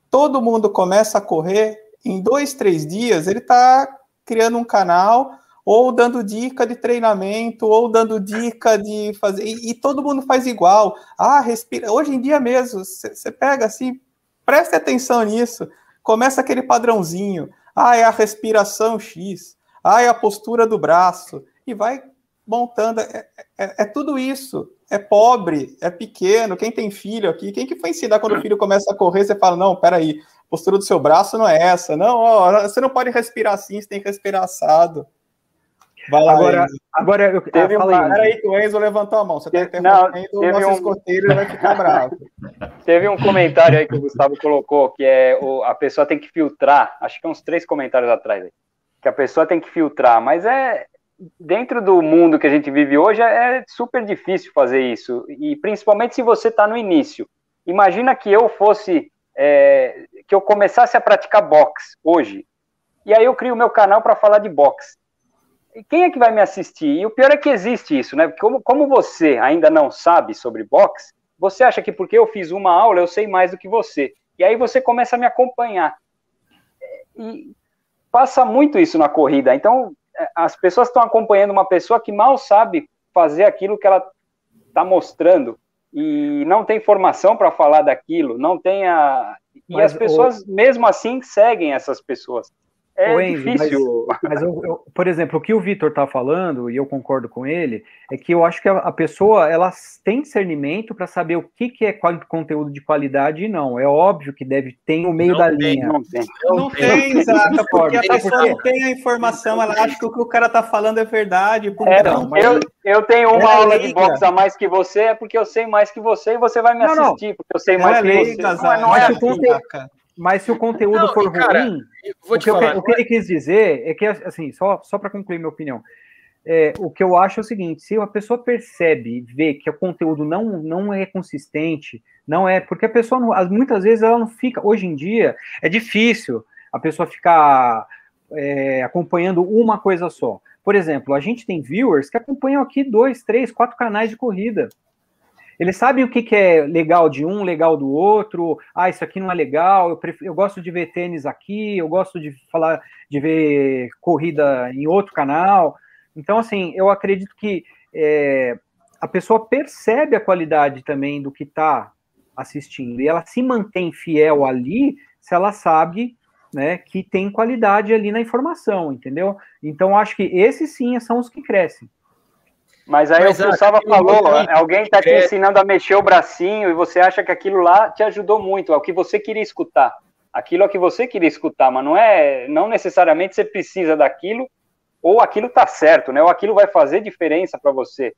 Todo mundo começa a correr, em dois, três dias, ele está criando um canal, ou dando dica de treinamento, ou dando dica de fazer. E, e todo mundo faz igual. Ah, respira. Hoje em dia mesmo, você pega assim, preste atenção nisso começa aquele padrãozinho. Ah, é a respiração X. Ah, é a postura do braço. E vai montando. É, é, é, tudo isso. É pobre, é pequeno. Quem tem filho aqui? Quem que foi ensinar quando o filho começa a correr? Você fala, não, peraí, postura do seu braço não é essa. Não, ó, você não pode respirar assim, você tem que respirar assado. Vai lá, agora, agora eu teve ah, uma... aí que o Enzo levantou a mão. Você está interrompendo o nosso um... escoteiro ele vai ficar [LAUGHS] bravo. Teve um comentário aí que o Gustavo colocou, que é o, a pessoa tem que filtrar, acho que uns três comentários atrás, que a pessoa tem que filtrar, mas é dentro do mundo que a gente vive hoje é, é super difícil fazer isso, e principalmente se você está no início. Imagina que eu fosse, é, que eu começasse a praticar boxe hoje, e aí eu crio meu canal para falar de boxe quem é que vai me assistir? E o pior é que existe isso, né? Como, como você ainda não sabe sobre boxe, você acha que porque eu fiz uma aula eu sei mais do que você. E aí você começa a me acompanhar. E passa muito isso na corrida. Então, é, as pessoas estão acompanhando uma pessoa que mal sabe fazer aquilo que ela está mostrando e não tem formação para falar daquilo, não tem a. E Mas as pessoas, o... mesmo assim, seguem essas pessoas. É Enzo, difícil. Mas, [LAUGHS] mas eu, eu, por exemplo, o que o Vitor está falando, e eu concordo com ele, é que eu acho que a, a pessoa ela tem discernimento para saber o que, que é conteúdo de qualidade e não. É óbvio que deve ter no meio não da tem, linha. Não tem, não, não tem, tem exato, porque a pessoa não tem a informação, ela acha que o que o cara está falando é verdade. É, não, mas... eu, eu tenho uma é aula de boxe a mais que você, é porque eu sei mais que você e você vai me assistir, porque eu sei mais que você. Não, é, não é assim, mas se o conteúdo não, for cara, ruim, o que, falar, eu, o que, ele quis dizer é que, assim, só, só para concluir minha opinião, é, o que eu acho é o seguinte: se a pessoa percebe, vê que o conteúdo não, não é consistente, não é. Porque a pessoa, não, muitas vezes, ela não fica. Hoje em dia, é difícil a pessoa ficar é, acompanhando uma coisa só. Por exemplo, a gente tem viewers que acompanham aqui dois, três, quatro canais de corrida. Eles sabem o que, que é legal de um, legal do outro. Ah, isso aqui não é legal. Eu, prefiro, eu gosto de ver tênis aqui. Eu gosto de falar, de ver corrida em outro canal. Então, assim, eu acredito que é, a pessoa percebe a qualidade também do que está assistindo e ela se mantém fiel ali se ela sabe né, que tem qualidade ali na informação, entendeu? Então, acho que esses sim são os que crescem. Mas aí Mas, o que o Salva falou, alguém está te é... ensinando a mexer o bracinho e você acha que aquilo lá te ajudou muito, é o que você queria escutar. Aquilo é o que você queria escutar, mas não é, não necessariamente você precisa daquilo, ou aquilo está certo, né? Ou aquilo vai fazer diferença para você.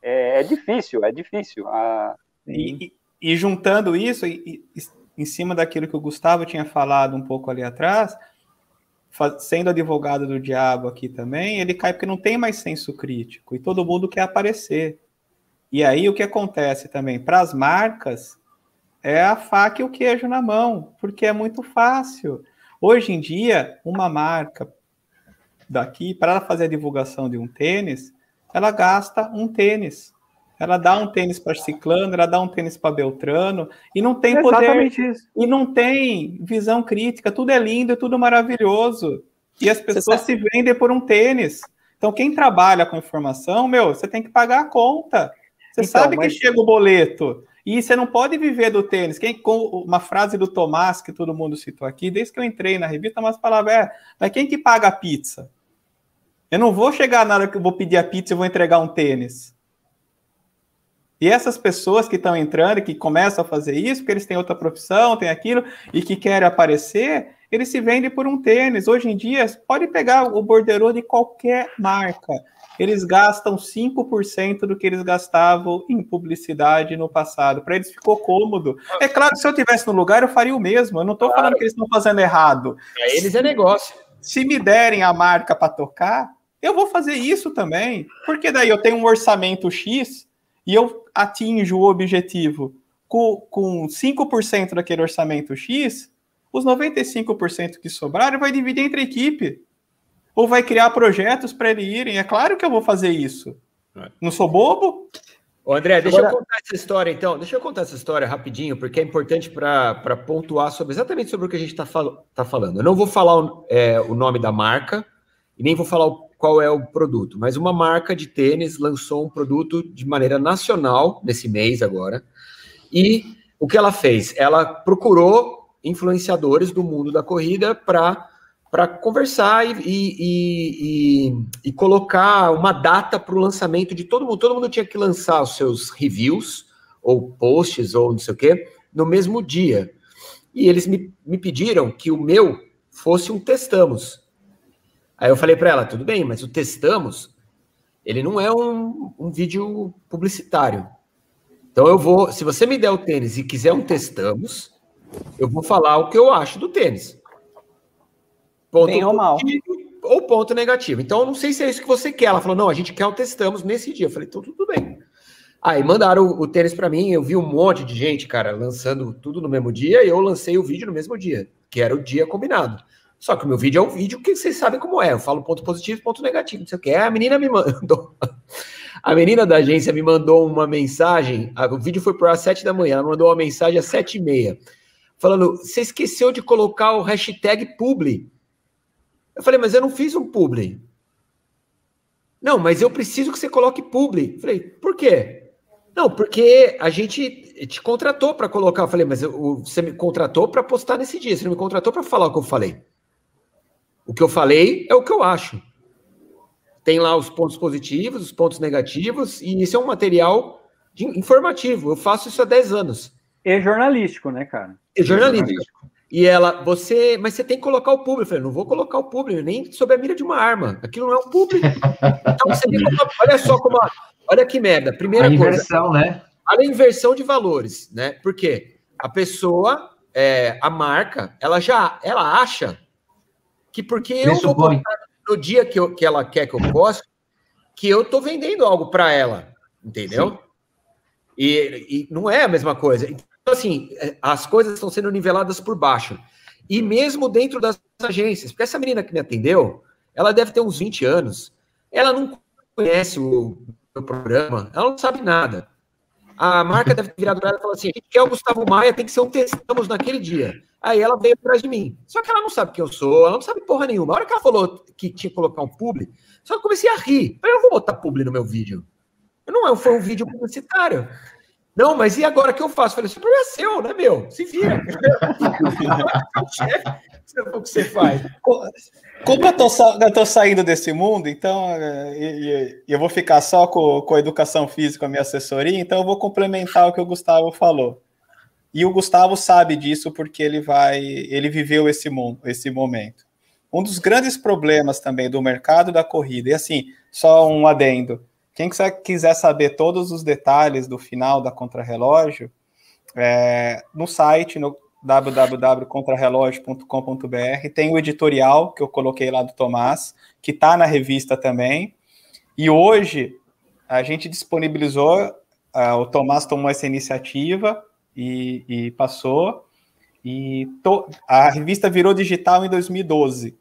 É, é, difícil, é difícil. Ah, e, e, e, juntando isso, e, em cima daquilo que o Gustavo tinha falado um pouco ali atrás, sendo advogado do diabo aqui também, ele cai porque não tem mais senso crítico e todo mundo quer aparecer. E aí o que acontece também? Para as marcas, é a faca e o queijo na mão, porque é muito fácil. Hoje em dia, uma marca daqui, para fazer a divulgação de um tênis, ela gasta um tênis. Ela dá um tênis para Ciclano, ela dá um tênis para Beltrano, e não tem é poder. Isso. E não tem visão crítica. Tudo é lindo, tudo maravilhoso. E as pessoas se vendem por um tênis. Então, quem trabalha com informação, meu, você tem que pagar a conta. Você então, sabe mas... que chega o boleto. E você não pode viver do tênis. Quem, com uma frase do Tomás, que todo mundo citou aqui, desde que eu entrei na revista, mas falava, é, mas quem que paga a pizza? Eu não vou chegar na hora que eu vou pedir a pizza e vou entregar um tênis. E essas pessoas que estão entrando e que começam a fazer isso, porque eles têm outra profissão, têm aquilo, e que querem aparecer, eles se vendem por um tênis. Hoje em dia, pode pegar o borderô de qualquer marca. Eles gastam 5% do que eles gastavam em publicidade no passado. Para eles ficou cômodo. É claro que se eu tivesse no lugar, eu faria o mesmo. Eu não estou claro. falando que eles estão fazendo errado. Para eles é negócio. Se me derem a marca para tocar, eu vou fazer isso também. Porque daí eu tenho um orçamento X e eu atinjo o objetivo com, com 5% daquele orçamento X, os 95% que sobraram vai dividir entre a equipe. Ou vai criar projetos para ele irem. É claro que eu vou fazer isso. Não sou bobo? Ô André, deixa Agora... eu contar essa história então. Deixa eu contar essa história rapidinho, porque é importante para pontuar sobre exatamente sobre o que a gente está fal tá falando. Eu não vou falar o, é, o nome da marca e nem vou falar qual é o produto, mas uma marca de tênis lançou um produto de maneira nacional nesse mês agora. E o que ela fez? Ela procurou influenciadores do mundo da corrida para para conversar e, e, e, e, colocar uma data para o lançamento de todo mundo. Todo mundo tinha que lançar os seus reviews, ou posts, ou não sei o quê, no mesmo dia. E eles me, me pediram que o meu fosse um testamos. Aí eu falei para ela, tudo bem, mas o testamos, ele não é um, um vídeo publicitário. Então eu vou, se você me der o tênis e quiser um testamos, eu vou falar o que eu acho do tênis. Ponto Bem ou mal. Ou ponto negativo. Então eu não sei se é isso que você quer. Ela falou, não, a gente quer o testamos nesse dia. Eu falei, então tudo bem. Aí mandaram o, o tênis para mim, eu vi um monte de gente, cara, lançando tudo no mesmo dia, e eu lancei o vídeo no mesmo dia, que era o dia combinado. Só que o meu vídeo é um vídeo que vocês sabem como é. Eu falo ponto positivo, ponto negativo, não sei o que. A menina me mandou. [LAUGHS] A menina da agência me mandou uma mensagem. O vídeo foi por às sete da manhã. Ela mandou uma mensagem às sete e meia, falando: você esqueceu de colocar o hashtag publi. Eu falei, mas eu não fiz um publi. Não, mas eu preciso que você coloque publi. Eu falei, por quê? Não, porque a gente te contratou para colocar. Eu falei, mas eu, você me contratou para postar nesse dia, você não me contratou para falar o que eu falei. O que eu falei é o que eu acho. Tem lá os pontos positivos, os pontos negativos, e isso é um material de, informativo. Eu faço isso há 10 anos. E jornalístico, né, cara? E jornalístico. E ela, você, mas você tem que colocar o público. Eu falei, não vou colocar o público, nem sob a mira de uma arma. Aquilo não é um público. Então você tem que, olha só como, olha que merda. Primeira a inversão, coisa, né? A inversão de valores, né? Porque a pessoa, é, a marca, ela já, ela acha que porque eu vou botar no dia que, eu, que ela quer que eu possa, que eu estou vendendo algo para ela, entendeu? E, e, não é a mesma coisa. Então, assim, as coisas estão sendo niveladas por baixo. E mesmo dentro das agências, porque essa menina que me atendeu, ela deve ter uns 20 anos, ela não conhece o meu programa, ela não sabe nada. A marca deve ter virado para ela e falou assim: a gente quer o Gustavo Maia, tem que ser um testamos naquele dia. Aí ela veio atrás de mim. Só que ela não sabe quem eu sou, ela não sabe porra nenhuma. A hora que ela falou que tinha que colocar um publi, só que eu comecei a rir. Eu não vou botar publi no meu vídeo. Não é, foi um vídeo publicitário. Não, mas e agora o que eu faço? Falei, isso é seu, né, meu? Se vira. [LAUGHS] o que você faz. Como eu tô, eu tô saindo desse mundo, então é, eu vou ficar só com, com a educação física, a minha assessoria, então eu vou complementar o que o Gustavo falou. E o Gustavo sabe disso porque ele vai, ele viveu esse, esse momento. Um dos grandes problemas também do mercado da corrida, e assim, só um adendo. Quem quiser saber todos os detalhes do final da contrarrelógio, é, no site, no www.contrarrelógio.com.br, tem o editorial que eu coloquei lá do Tomás, que está na revista também. E hoje a gente disponibilizou, uh, o Tomás tomou essa iniciativa e, e passou. E to, a revista virou digital em 2012.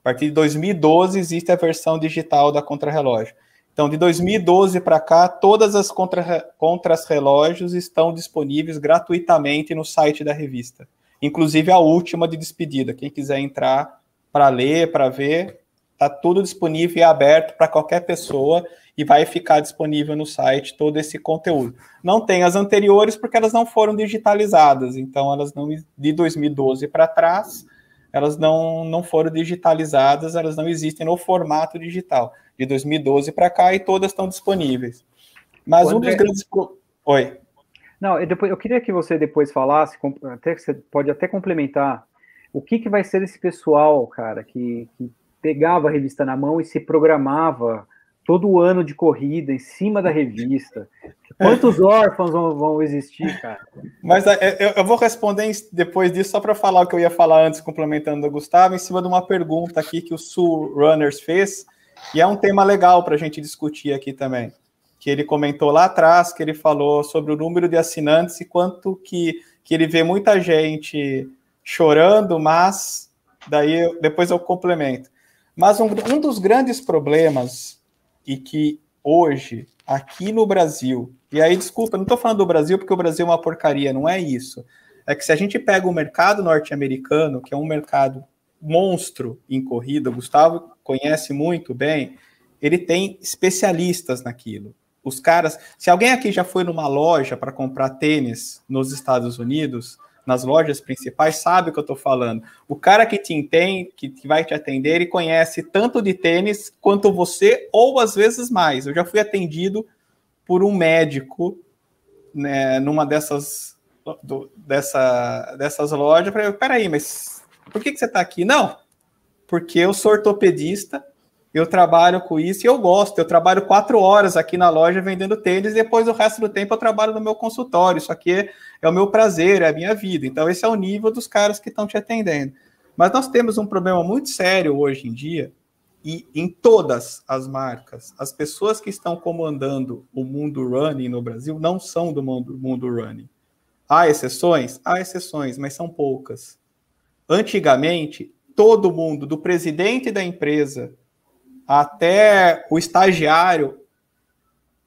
A partir de 2012 existe a versão digital da Contrarrelógio. Então, de 2012 para cá, todas as contra, contras-relógios estão disponíveis gratuitamente no site da revista. Inclusive a última de despedida. Quem quiser entrar para ler, para ver, está tudo disponível e aberto para qualquer pessoa e vai ficar disponível no site todo esse conteúdo. Não tem as anteriores porque elas não foram digitalizadas, então elas não de 2012 para trás, elas não, não foram digitalizadas, elas não existem no formato digital. De 2012 para cá e todas estão disponíveis. Mas um dos grandes Oi. Não, eu, depois, eu queria que você depois falasse, até que você pode até complementar, o que, que vai ser esse pessoal, cara, que, que pegava a revista na mão e se programava todo ano de corrida em cima da revista. Quantos órfãos vão, vão existir, cara? Mas é, eu, eu, vou responder depois disso, só para falar o que eu ia falar antes, complementando o Gustavo, em cima de uma pergunta aqui que o Sul Runners fez, e é um tema legal para a gente discutir aqui também. Que ele comentou lá atrás, que ele falou sobre o número de assinantes e quanto que, que ele vê muita gente chorando, mas daí depois eu complemento. Mas um, um dos grandes problemas e que hoje, aqui no Brasil, e aí, desculpa, não estou falando do Brasil porque o Brasil é uma porcaria, não é isso. É que se a gente pega o mercado norte-americano, que é um mercado monstro em corrida, o Gustavo conhece muito bem, ele tem especialistas naquilo. Os caras, se alguém aqui já foi numa loja para comprar tênis nos Estados Unidos, nas lojas principais sabe o que eu estou falando. O cara que te entende, que vai te atender, ele conhece tanto de tênis quanto você, ou às vezes mais. Eu já fui atendido por um médico né, numa dessas, do, dessa, dessas lojas. Eu falei, peraí, mas por que, que você está aqui? Não, porque eu sou ortopedista, eu trabalho com isso e eu gosto. Eu trabalho quatro horas aqui na loja vendendo tênis, e depois o resto do tempo eu trabalho no meu consultório. Isso aqui é, é o meu prazer, é a minha vida. Então, esse é o nível dos caras que estão te atendendo. Mas nós temos um problema muito sério hoje em dia, e em todas as marcas, as pessoas que estão comandando o mundo running no Brasil não são do mundo, mundo running. Há exceções? Há exceções, mas são poucas. Antigamente, todo mundo, do presidente da empresa até o estagiário,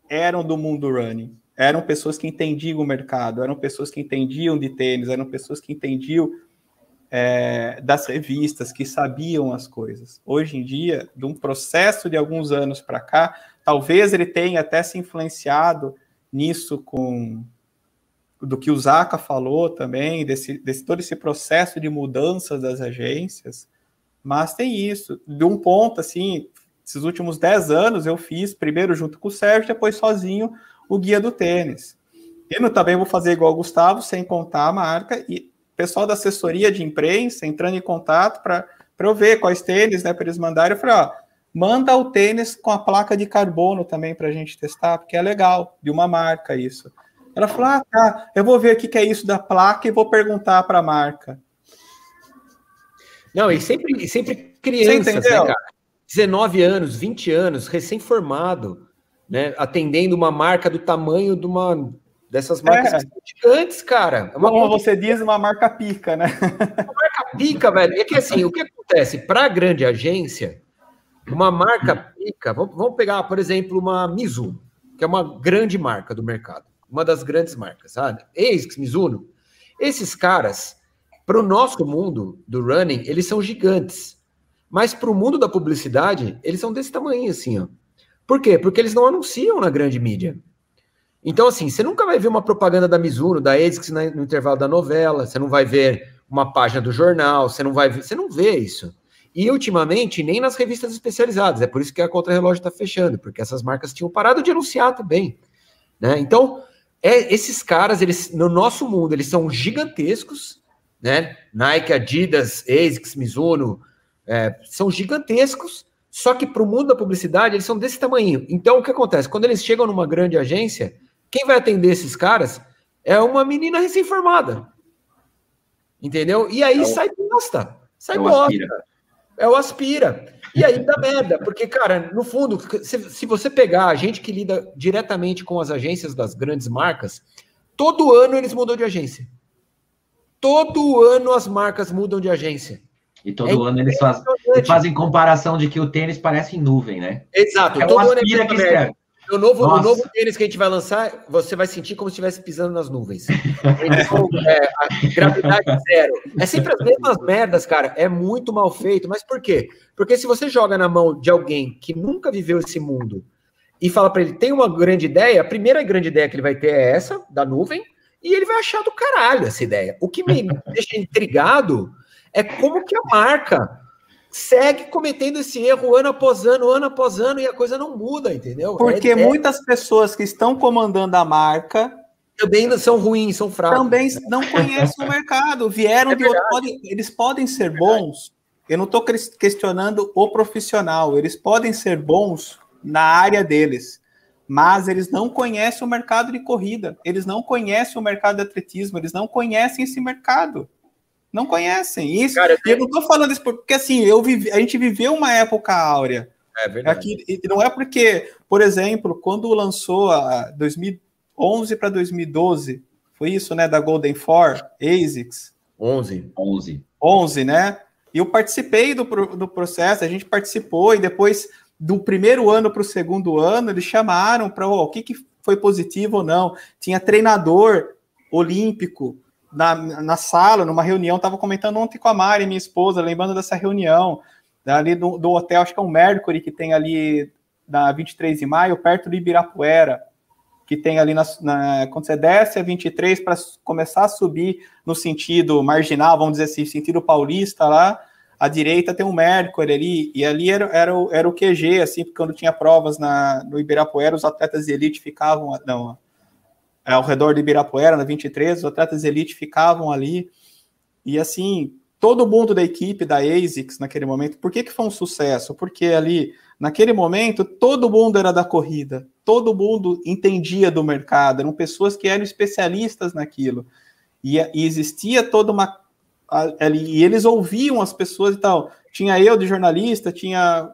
eram do mundo running. Eram pessoas que entendiam o mercado, eram pessoas que entendiam de tênis, eram pessoas que entendiam é, das revistas, que sabiam as coisas. Hoje em dia, de um processo de alguns anos para cá, talvez ele tenha até se influenciado nisso com do que o Zaca falou também, desse, desse todo esse processo de mudanças das agências, mas tem isso. De um ponto, assim, esses últimos 10 anos eu fiz, primeiro junto com o Sérgio, depois sozinho, o Guia do Tênis. Eu também vou fazer igual o Gustavo, sem contar a marca, e pessoal da assessoria de imprensa entrando em contato para eu ver quais tênis, né, para eles mandarem. Eu falei, ó, manda o tênis com a placa de carbono também para a gente testar, porque é legal, de uma marca isso. Ela falou, ah, tá, eu vou ver o que é isso da placa e vou perguntar para a marca. Não, e sempre, sempre crianças, né, cara? 19 anos, 20 anos, recém-formado, né, atendendo uma marca do tamanho de uma Dessas marcas é. gigantes, cara. É uma Como você diz, uma marca pica, né? [LAUGHS] Uma marca pica, velho. É que assim, o que acontece? Para grande agência, uma marca pica, vamos, pegar, por exemplo, uma Mizuno, que é uma grande marca do mercado. Uma das grandes marcas, sabe? ASICS, Mizuno. Esses caras, para o nosso mundo do running, eles são gigantes. Mas para o mundo da publicidade, eles são desse tamanho, assim, ó. Por quê? Porque eles não anunciam na grande mídia. Então, assim, você nunca vai ver uma propaganda da Mizuno, da ASICS no intervalo da novela, você não vai ver uma página do jornal, você não vai ver, você não vê isso. E ultimamente, nem nas revistas especializadas. É por isso que a Contra-Relógio está fechando, porque essas marcas tinham parado de anunciar também. Né? Então, é, esses caras, eles no nosso mundo, eles são gigantescos, né? Nike, Adidas, ASICS, Mizuno, é, são gigantescos, só que para o mundo da publicidade, eles são desse tamanho. Então, o que acontece? Quando eles chegam numa grande agência, quem vai atender esses caras é uma menina recém-formada. Entendeu? E aí é o... sai bosta. Sai é bosta. Aspira. É o aspira. E aí dá merda, porque, cara, no fundo, se, se você pegar a gente que lida diretamente com as agências das grandes marcas, todo ano eles mudam de agência. Todo ano as marcas mudam de agência. E todo é ano eles fazem, fazem comparação de que o tênis parece em nuvem, né? Exato. É todo ano é que. O novo, o novo tênis que a gente vai lançar, você vai sentir como se estivesse pisando nas nuvens. [LAUGHS] Então, é, gravidade zero. É sempre as mesmas merdas, cara. É muito mal feito. Mas por quê? Porque se você joga na mão de alguém que nunca viveu esse mundo e fala para ele, tem uma grande ideia, a primeira grande ideia que ele vai ter é essa, da nuvem, e ele vai achar do caralho essa ideia. O que me [LAUGHS] deixa intrigado é como que a marca segue cometendo esse erro ano após ano, ano após ano, e a coisa não muda, entendeu? Porque é, é muitas é... pessoas que estão comandando a marca também são ruins, são fracos. Também não conhecem o mercado, vieram é de outro, podem, eles podem ser bons. Eu não estou questionando o profissional, eles podem ser bons na área deles, mas eles não conhecem o mercado de corrida, eles não conhecem o mercado de atletismo, eles não conhecem esse mercado. Não conhecem isso. Cara, eu, eu não estou falando isso porque assim, eu vivi, a gente viveu uma época áurea. É verdade. Aqui, e não é porque, por exemplo, quando lançou a 2011 para 2012, foi isso, né, da Golden Four, ASICS? 11. 11. 11, né? E eu participei do, do processo, a gente participou e depois do primeiro ano para o segundo ano, eles chamaram para oh, o que, que foi positivo ou não. Tinha treinador olímpico, na, na sala, numa reunião, estava comentando ontem com a Mari, minha esposa, lembrando dessa reunião, ali do, do hotel, acho que é um Mercury, que tem ali na 23 de maio, perto do Ibirapuera, que tem ali, na, na quando você desce a 23 para começar a subir no sentido marginal, vamos dizer assim, sentido paulista lá, à direita tem um Mercury ali, e ali era, era, o, era o QG, assim, porque quando tinha provas na, no Ibirapuera, os atletas de elite ficavam, não, ao redor de Ibirapuera, na 23, os atletas elite ficavam ali. E assim, todo mundo da equipe da ASICS naquele momento, por que, que foi um sucesso? Porque ali, naquele momento, todo mundo era da corrida, todo mundo entendia do mercado, eram pessoas que eram especialistas naquilo. E, e existia toda uma. Ali, e eles ouviam as pessoas e tal. Tinha eu de jornalista, tinha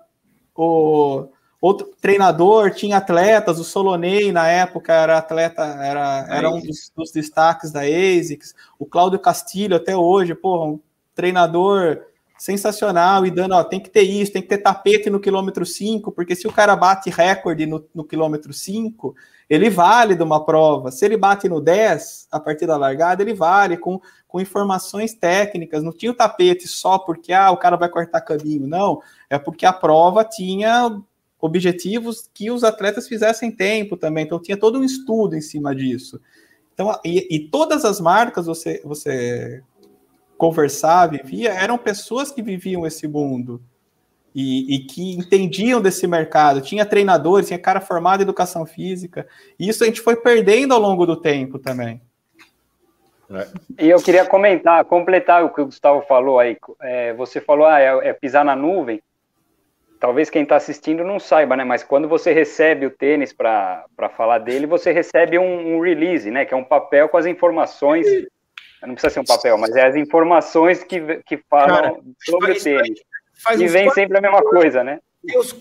o outro treinador, tinha atletas, o Solonei na época era atleta, era, era um dos, dos destaques da ASICS, o Cláudio Castilho até hoje, porra, um treinador sensacional e dando, ó, tem que ter isso, tem que ter tapete no quilômetro 5, porque se o cara bate recorde no, no quilômetro 5, ele vale de uma prova. Se ele bate no 10, a partir da largada, ele vale com, com informações técnicas. Não tinha o tapete só porque ah, o cara vai cortar caminho, não. É porque a prova tinha objetivos que os atletas fizessem tempo também. Então tinha todo um estudo em cima disso. Então, e, e todas as marcas você, você conversava, vivia, eram pessoas que viviam esse mundo e, e, que entendiam desse mercado. Tinha treinadores, tinha cara formado em educação física. E isso a gente foi perdendo ao longo do tempo também. É. E eu queria comentar, completar o que o Gustavo falou aí. É, você falou, ah, é, é, pisar na nuvem. Talvez quem está assistindo não saiba, né? Mas quando você recebe o tênis para falar dele, você recebe um, um, release, né? Que é um papel com as informações não precisa ser um papel, mas é as informações que, que falam Cara, sobre o tênis. Faz e vem quatro, sempre a mesma coisa, né?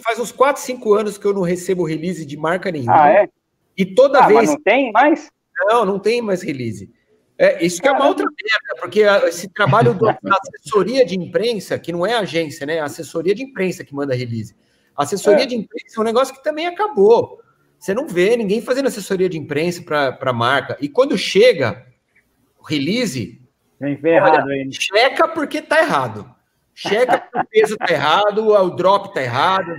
Faz uns 4, 5 anos que eu não recebo release de marca nenhuma. Ah, é? E toda ah, vez. Mas não tem mais? Não, não tem mais release. É, isso que é uma outra merda, porque esse trabalho da assessoria de imprensa, que não é agência, né? É a assessoria de imprensa que manda release. A assessoria é. de imprensa é um negócio que também acabou. Você não vê ninguém fazendo assessoria de imprensa para a marca. E quando chega, release. Vem errado aí. Checa porque tá errado. Checa porque o peso tá errado, o drop tá errado.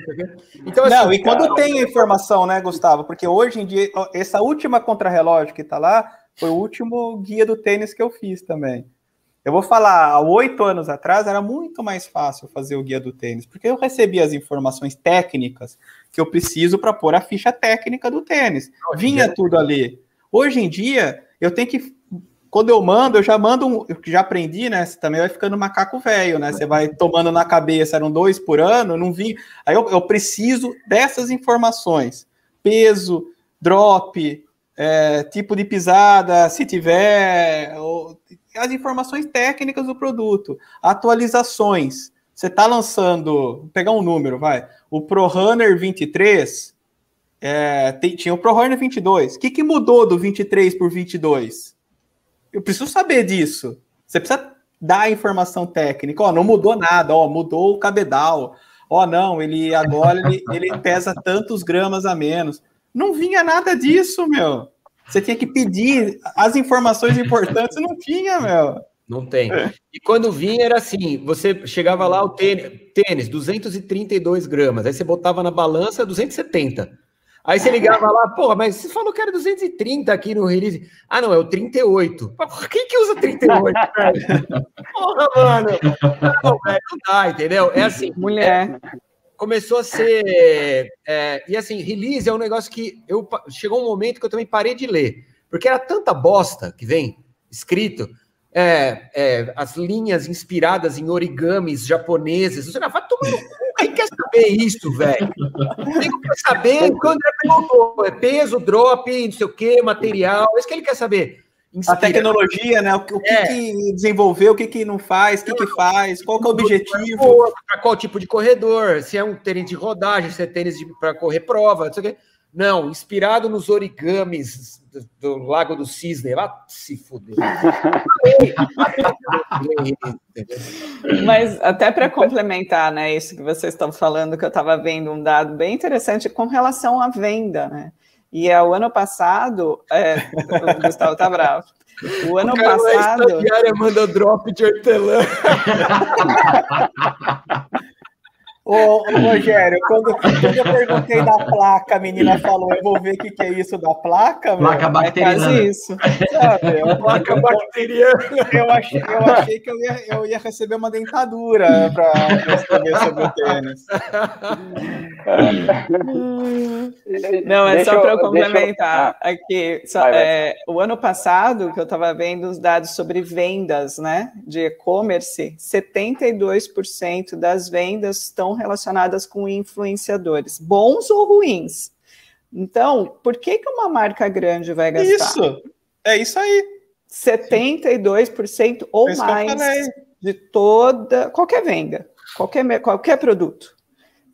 Então, assim, não, e quando cara, tem a informação, né, Gustavo? Porque hoje em dia, essa última contrarrelógio que tá lá foi o último guia do tênis que eu fiz também. Eu vou falar, há oito anos atrás era muito mais fácil fazer o guia do tênis, porque eu recebia as informações técnicas que eu preciso para pôr a ficha técnica do tênis. Vinha tudo ali. Hoje em dia, eu tenho que quando eu mando, eu já mando um, eu já aprendi, né? Você também vai ficando macaco velho, né? Você vai tomando na cabeça, eram dois por ano, não vi. Aí eu, eu preciso dessas informações: peso, drop, é, tipo de pisada, se tiver, ou, as informações técnicas do produto, atualizações. Você está lançando, vou pegar um número, vai. O ProRunner 23 é, tem, tinha o ProRunner 22. O que, que mudou do 23 por 22? Eu preciso saber disso. Você precisa dar a informação técnica. Ó, não mudou nada, ó, mudou o cabedal. Ó, não, ele agora ele, ele pesa tantos gramas a menos. Não vinha nada disso, meu. Você tinha que pedir as informações importantes, não tinha, meu. Não tem. E quando vinha era assim, você chegava lá, o tênis, tênis 232 gramas, aí você botava na balança 270. Aí você ligava lá, porra, mas você falou que era 230 aqui no release. Ah, não, é o 38. Quem que usa 38, velho? [LAUGHS] Porra, mano. Não, velho, não dá, entendeu? É assim. Mulher. É, começou a ser. É, e assim, release é um negócio que eu chegou um momento que eu também parei de ler. Porque era tanta bosta que vem escrito. É, é, as linhas inspiradas em origamis japoneses. Você vai tomar no cu quem quer saber isso, velho? Quem quer saber o que o André perguntou? É peso, drop, não sei o quê, material. É isso que ele quer saber. A tecnologia, né? O, que, o que, é. que, desenvolveu, o que, que não faz, o que, que faz, qual que é o objetivo. Para qual tipo de corredor, se é um tênis de rodagem, se é tênis para correr prova, não sei o quê. Não, inspirado nos origamis do, do Lago do Cisne. Lá se fuder. [LAUGHS] Mas até para complementar, né, isso que vocês estão falando, que eu estava vendo um dado bem interessante com relação à venda, né? E é o ano passado, é, o Gustavo tá bravo. O ano o cara passado. A manda drop de hortelã. [LAUGHS] Ô, ô, Rogério, quando, quando, eu perguntei da placa, a menina falou: Eu vou ver o que, que é isso da placa. Placa meu. bacteriana. É isso. Sabe? Eu, placa eu, bacteriana. Eu achei, eu achei que eu ia, eu ia receber uma dentadura para escrever sobre o tênis. Não, é deixa só para eu complementar eu... Ah, aqui. Só, vai, vai. É, o ano passado, que eu estava vendo os dados sobre vendas né, de e-commerce, 72% das vendas estão relacionadas com influenciadores, bons ou ruins. Então, por que, que uma marca grande vai gastar? Isso, é isso aí. 72% ou é mais de toda, qualquer venda, qualquer, qualquer produto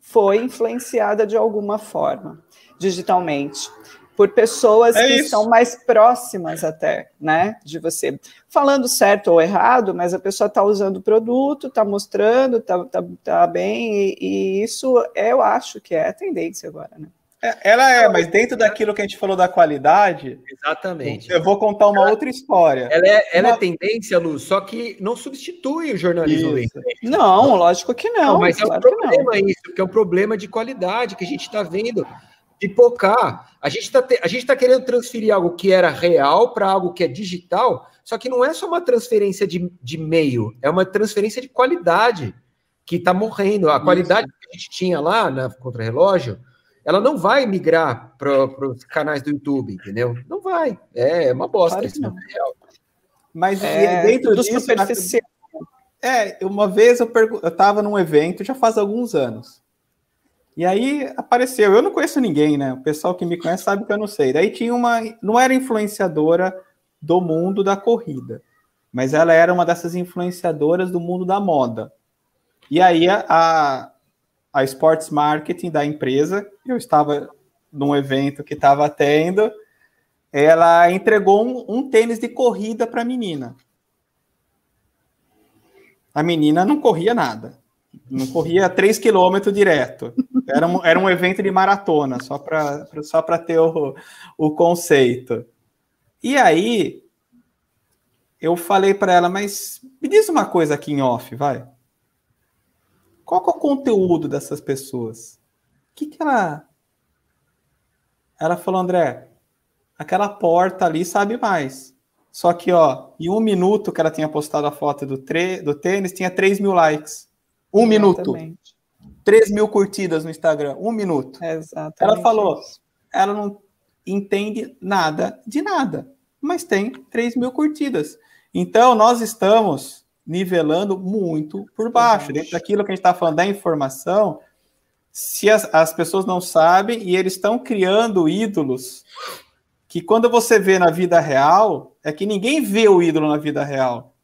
foi influenciada de alguma forma, digitalmente, por pessoas é que isso. são mais próximas até, né, de você. Falando certo ou errado, mas a pessoa está usando o produto, está mostrando, está tá, tá bem, e, e, isso eu acho que é a tendência agora, né? É, ela é, mas dentro daquilo que a gente falou da qualidade. Exatamente. Eu vou contar uma ela, outra história. Ela é, ela é uma... é tendência, Lu, só que não substitui o jornalismo. Não, lógico que não. não mas claro é um problema isso, porque é um problema de qualidade que a gente está vendo. Pipocar. A gente está a gente tá querendo transferir algo que era real para algo que é digital, só que não é só uma transferência de, de meio, é uma transferência de qualidade que está morrendo. A qualidade isso. que a gente tinha lá na Contra-Relógio ela não vai migrar para os canais do YouTube, entendeu? Não vai. É, é uma bosta. Claro isso não. é real. Mas é, dentro disso. Superficial. É, uma vez eu estava num evento, já faz alguns anos. E aí apareceu, eu não conheço ninguém, né? O pessoal que me conhece sabe que eu não sei. Daí tinha uma, não era influenciadora do mundo da corrida, mas ela era uma dessas influenciadoras do mundo da moda. E aí a, a Sports Marketing da empresa, eu estava num evento que estava tendo, ela entregou um, um tênis de corrida para a menina. A menina não corria nada, não corria 3 quilômetros direto. Era um, era um evento de maratona, só para só ter o, o conceito. E aí, eu falei para ela, mas me diz uma coisa aqui em off, vai. Qual é o conteúdo dessas pessoas? O que, que ela. Ela falou, André, aquela porta ali sabe mais. Só que, ó, em um minuto que ela tinha postado a foto do, tre... do tênis, tinha 3 mil likes. Um Exatamente. minuto. 3 mil curtidas no Instagram. Um minuto. Exatamente. Ela falou, ela não entende nada de nada, mas tem 3 mil curtidas. Então, nós estamos nivelando muito por baixo. Dentro daquilo que a gente está falando da informação, se as, as pessoas não sabem e eles estão criando ídolos que quando você vê na vida real, é que ninguém vê o ídolo na vida real.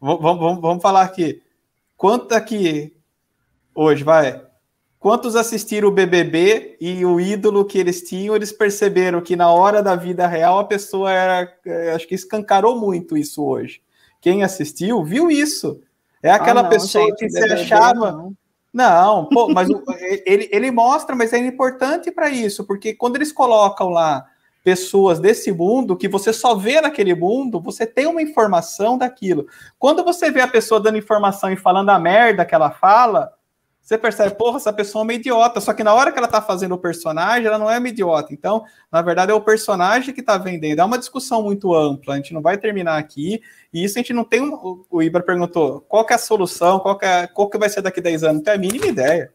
Vamos, vamos, vamos falar aqui. Quanto aqui hoje, vai? Quantos assistiram o BBB e o ídolo que eles tinham, eles perceberam que na hora da vida real a pessoa era, é, acho que escancarou muito isso hoje quem assistiu viu isso. É aquela ah, não, pessoa gente, que você achava. Não, não pô, mas [LAUGHS] ele, ele mostra, mas é importante para isso, porque quando eles colocam lá pessoas desse mundo que você só vê naquele mundo, você tem uma informação daquilo. Quando você vê a pessoa dando informação e falando a merda que ela fala, você percebe, porra, essa pessoa é uma idiota. Só que na hora que ela tá fazendo o personagem, ela não é uma idiota. Então, na verdade, é o personagem que tá vendendo. É uma discussão muito ampla. A gente não vai terminar aqui. E isso a gente não tem. Um... O Ibra perguntou qual que é a solução, qual que, é... qual que vai ser daqui a 10 anos. Não tem a mínima ideia.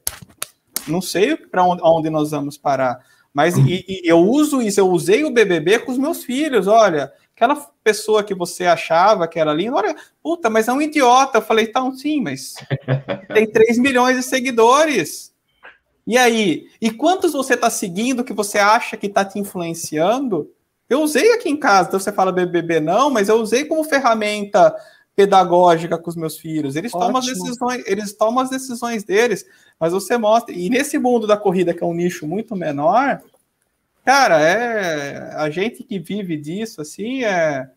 Não sei para onde nós vamos parar. Mas e, e eu uso isso, eu usei o BBB com os meus filhos. Olha, aquela pessoa que você achava que era linda, olha, puta, mas é um idiota. Eu falei, então, sim, mas [LAUGHS] tem 3 milhões de seguidores. E aí? E quantos você está seguindo que você acha que está te influenciando? Eu usei aqui em casa, então você fala BBB não, mas eu usei como ferramenta pedagógica com os meus filhos. Eles tomam as decisões, eles tomam as decisões deles, mas você mostra. E nesse mundo da corrida, que é um nicho muito menor, Cara, é a gente que vive disso, assim, é,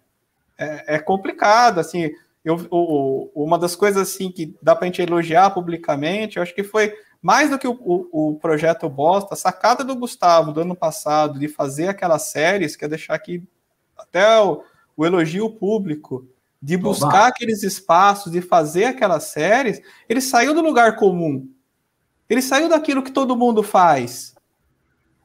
é, é complicado, assim. Eu, o, uma das coisas assim que dá para gente elogiar publicamente, eu acho que foi mais do que o, o, o, projeto Bosta, a sacada do Gustavo do ano passado de fazer aquelas séries, que é deixar aqui até o, o elogio público, de buscar Oba. aqueles espaços, de fazer aquelas séries, ele saiu do lugar comum. Ele saiu daquilo que todo mundo faz.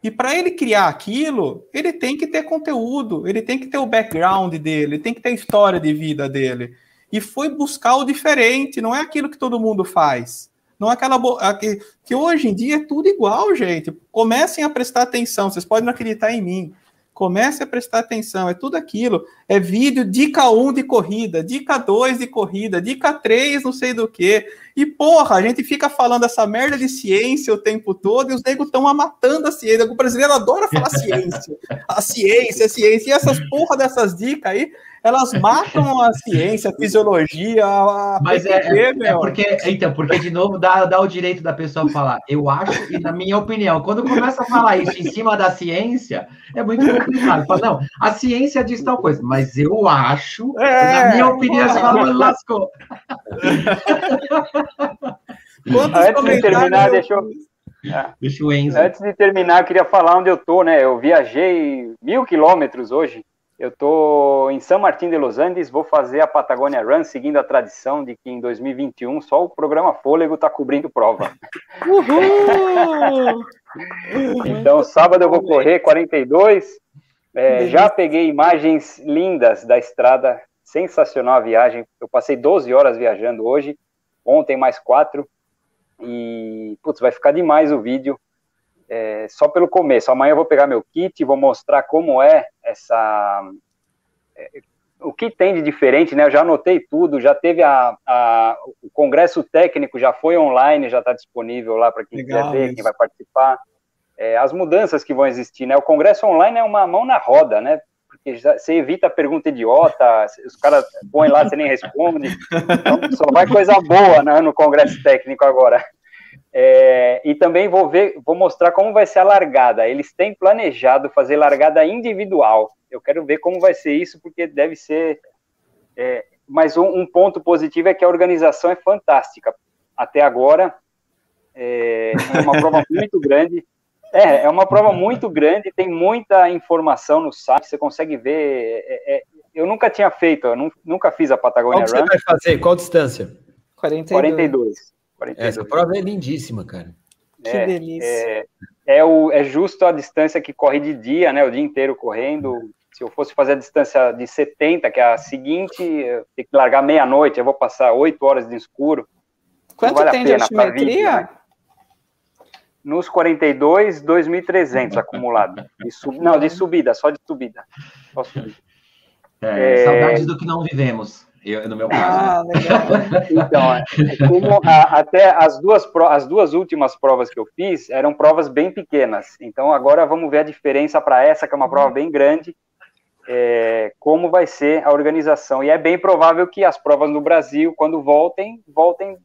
E para ele criar aquilo, ele tem que ter conteúdo, ele tem que ter o background dele, ele tem que ter a história de vida dele. E foi buscar o diferente, não é aquilo que todo mundo faz. Não aquela que, que hoje em dia é tudo igual, gente. Comecem a prestar atenção. Vocês podem acreditar em mim. Comece a prestar atenção, é tudo aquilo. É vídeo, dica 1 de corrida, dica 2 de corrida, dica 3 não sei do que. E, porra, a gente fica falando essa merda de ciência o tempo todo e os negros estão matando a ciência. O brasileiro adora falar ciência. A ciência, a ciência. E essas porra dessas dicas aí elas matam a ciência, a fisiologia, a Mas é, é, é, porque, então, porque de novo dá, dá o direito da pessoa falar, eu acho, e na minha opinião, quando começa a falar isso em cima da ciência, é muito complicado. Fala, não, a ciência diz tal coisa, mas eu acho, é, na minha opinião, você fala, lascou. [LAUGHS] Antes de terminar, deixa eu. É. Enzo. Antes de terminar, eu queria falar onde eu tô, né? Eu viajei mil quilômetros hoje eu estou em São Martin de Los Andes, vou fazer a Patagônia Run, seguindo a tradição de que em 2021 só o programa Fôlego está cobrindo prova. [LAUGHS] Uhul! então, sábado eu vou correr 42. É, já peguei imagens lindas da estrada, sensacional a viagem. Eu passei 12 horas viajando hoje, ontem mais quatro. E, putz, vai ficar demais o vídeo é, só pelo começo. Amanhã eu vou pegar meu kit e vou mostrar como é essa. É, o que tem de diferente, né? Eu já anotei tudo, já teve a, a o congresso técnico, já foi online, já está disponível lá para quem Legal, quiser ver, isso. quem vai participar. É, as mudanças que vão existir, né? O congresso online é uma mão na roda, né? Porque já, você evita a pergunta idiota, os caras põem lá, você nem responde. [LAUGHS] Então, só vai coisa boa né, no congresso técnico agora. É, e também vou ver, vou mostrar como vai ser a largada. Eles têm planejado fazer largada individual. Eu quero ver como vai ser isso, porque deve ser. É, mas um, um, ponto positivo é que a organização é fantástica. Até agora é, é uma prova [LAUGHS] muito grande. É, é uma prova muito grande, tem muita informação no site, você consegue ver. É, é, eu nunca tinha feito, eu nunca fiz a Patagônia Qual Run. Qual você vai fazer? Qual distância? 42. 42. 42. Essa prova é lindíssima, cara. Que é, delícia. É, é, o, é justo a distância que corre de dia, né? O dia inteiro correndo. Se eu fosse fazer a distância de 70, que é a seguinte, tem que largar meia-noite, eu vou passar oito horas de escuro. Quanto vale tem de altimetria? né? Nos 42, 2.300 acumulado. De sub... Não, de subida, só de subida. Só subida. É, é... Saudades do que não vivemos. Eu, no meu caso. Ah, [LAUGHS] então, é, como a, até as duas, as duas últimas provas que eu fiz eram provas bem pequenas. Então, agora vamos ver a diferença para essa, que é uma prova bem grande, é, como vai ser a organização. E é bem provável que as provas no Brasil, quando voltem, voltem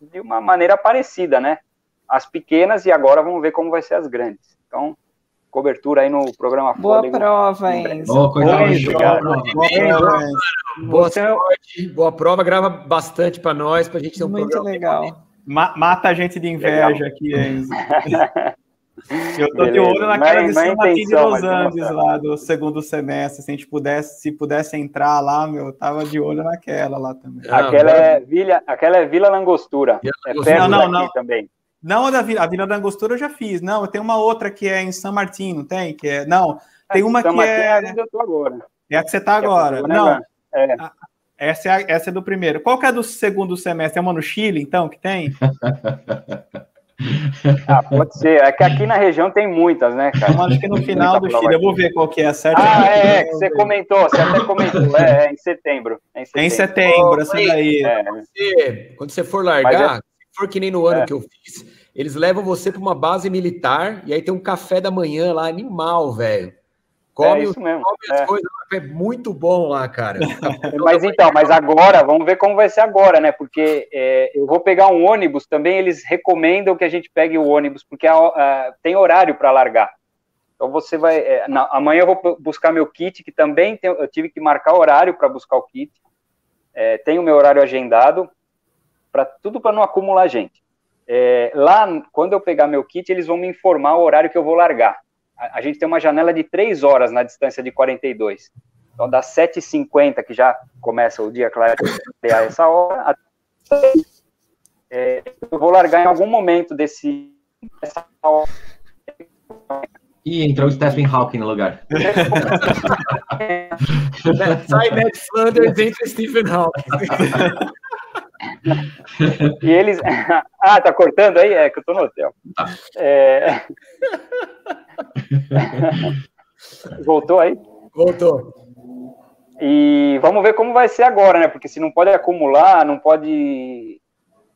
de uma maneira parecida, né? As pequenas e agora vamos ver como vai ser as grandes. Então, cobertura aí no programa Boa Fôlego. prova, Enzo. Boa, coisa boa, boa, boa, sorte, boa prova, grava bastante para nós, para a gente ter um Muito programa. Muito legal. mata a gente de inveja legal. aqui, Enzo. [LAUGHS] Eu tô Beleza. de olho naquela de São Martin de Los Andes lá do segundo semestre. Se a gente pudesse, se pudesse entrar lá, meu, eu tava de olho naquela lá também. Aquela, é, Vila, aquela é Vila Langostura. Vila Langostura. É não, não, não. também. Não a da Vila, a Vila da Angostura eu já fiz. Não, tem uma outra que é em São Martin, não tem? Que é, não, tem uma São que Martin é... é eu tô agora. É a que você está agora. É não, é. essa, é a, essa é do primeiro. Qual que é do segundo semestre? É uma no Chile, então, que tem? [LAUGHS] ah, pode ser. É que aqui na região tem muitas, né, cara? Eu acho que no final do Chile. Eu vou ver qual que é a certa. Ah, é, é, que você comentou, você até comentou. É, é em setembro. É em setembro, é em setembro essa daí. É. Você, quando você for largar, se for que nem no ano é. que eu fiz, eles levam você para uma base militar e aí tem um café da manhã lá, animal, velho. Come, é isso mesmo. come as é. coisas, é muito bom lá, cara. [LAUGHS] mas então, mas agora, vamos ver como vai ser agora, né? Porque é, eu vou pegar um ônibus também, eles recomendam que a gente pegue o ônibus, porque a, a, tem horário para largar. Então você vai. É, na, amanhã eu vou buscar meu kit, que também tem, eu tive que marcar horário para buscar o kit. É, tenho o meu horário agendado, para tudo para não acumular gente. É, lá, quando eu pegar meu kit, eles vão me informar o horário que eu vou largar. A, a gente tem uma janela de três horas na distância de 42. Então, das 7h50, que já começa o dia clarear essa hora, até, é, eu vou largar em algum momento desse. Dessa hora. Ih, entrou o Stephen Hawking no lugar. [LAUGHS] Sai Ned Flanders, entra Stephen Hawking. [LAUGHS] e eles. [LAUGHS] ah, tá cortando aí? É que eu tô no hotel. Tá. É... Voltou aí? Voltou. E vamos ver como vai ser agora, né? Porque se não pode acumular, não pode.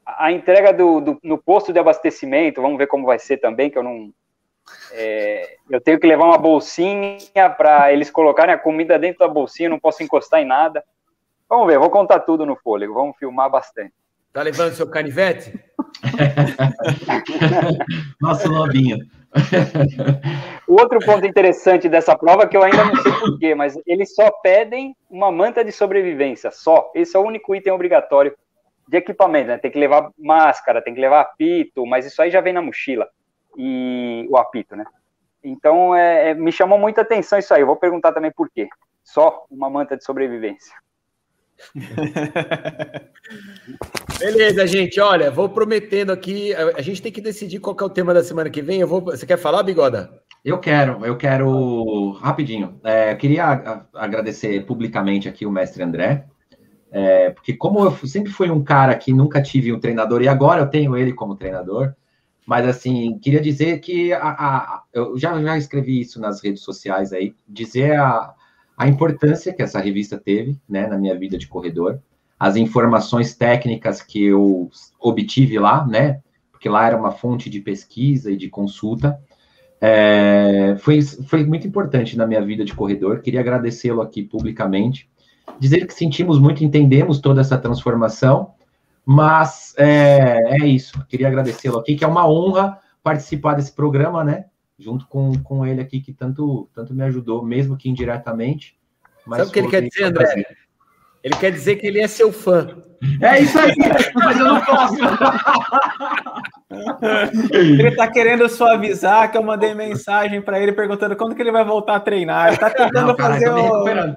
A entrega do, do no posto de abastecimento, vamos ver como vai ser também, que eu não. É, eu tenho que levar uma bolsinha para eles colocarem a comida dentro da bolsinha, não posso encostar em nada. Vamos ver, vou contar tudo no fôlego, vamos filmar bastante. Tá levando seu canivete? [LAUGHS] Nosso lobinho. o outro ponto interessante dessa prova, que eu ainda não sei porquê, mas eles só pedem uma manta de sobrevivência, só. Esse é o único item obrigatório de equipamento, né? Tem que levar máscara, tem que levar apito, mas isso aí já vem na mochila. E o apito, né? Então, é, é, me chamou muita atenção isso aí. Eu vou perguntar também por quê. Só uma manta de sobrevivência. [LAUGHS] Beleza, gente. Olha, vou prometendo aqui. A gente tem que decidir qual é o tema da semana que vem. Eu vou. Você quer falar, Bigoda? Eu quero, eu quero rapidinho. É, queria agradecer publicamente aqui o mestre André, é, porque como eu sempre fui um cara que nunca tive um treinador e agora eu tenho ele como treinador, mas assim queria dizer que a, a, eu já, já escrevi isso nas redes sociais aí, dizer a, a importância que essa revista teve, né, na minha vida de corredor, as informações técnicas que eu obtive lá, né, porque lá era uma fonte de pesquisa e de consulta, é, foi, foi muito importante na minha vida de corredor. Queria agradecê-lo aqui publicamente, dizer que sentimos muito, entendemos toda essa transformação, mas é, é isso. Queria agradecê-lo aqui, que é uma honra participar desse programa, né? Junto com, com ele aqui, que tanto, tanto me ajudou, mesmo que indiretamente. Sabe o que ele quer dizer, André? Ele quer dizer que ele é seu fã. É isso aí, [LAUGHS] mas eu não posso. Ele tá querendo suavizar, que eu mandei mensagem para ele perguntando quando que ele vai voltar a treinar. Ele tá tentando não, cara, fazer o.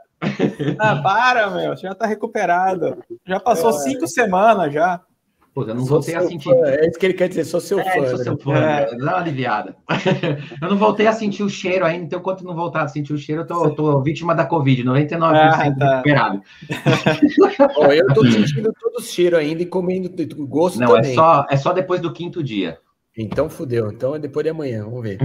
Ah, para, meu, você já tá recuperado. Já passou é. cinco semanas já. Pô, eu não voltei a sentir. Fã. É isso que ele quer dizer, sou seu é, fã. Sou né? seu fã, é. dá uma aliviada. [LAUGHS] eu não voltei a sentir o cheiro ainda, então enquanto não voltar a sentir o cheiro, eu tô, tô vítima da Covid, 99% ah, tá. recuperado. [LAUGHS] Bom, eu tô sentindo todo o cheiro ainda e comendo gosto não, é também. Não, é só, é só depois do quinto dia. Então fudeu, então é depois de amanhã, vamos ver.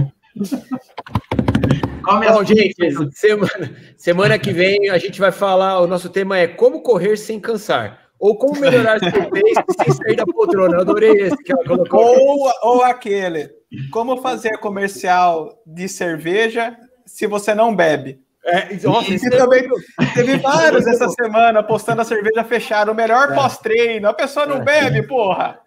Bom, gente, semana, semana que vem a gente vai falar, o nosso tema é como correr sem cansar. Ou como melhorar seu pace [LAUGHS] sem sair da poltrona. Eu adorei esse que ela colocou. Ou, ou aquele. Como fazer comercial de cerveja se você não bebe? É, nossa, e também teve vários essa semana postando a cerveja fechada, o melhor é. pós-treino. A pessoa não é. bebe, porra.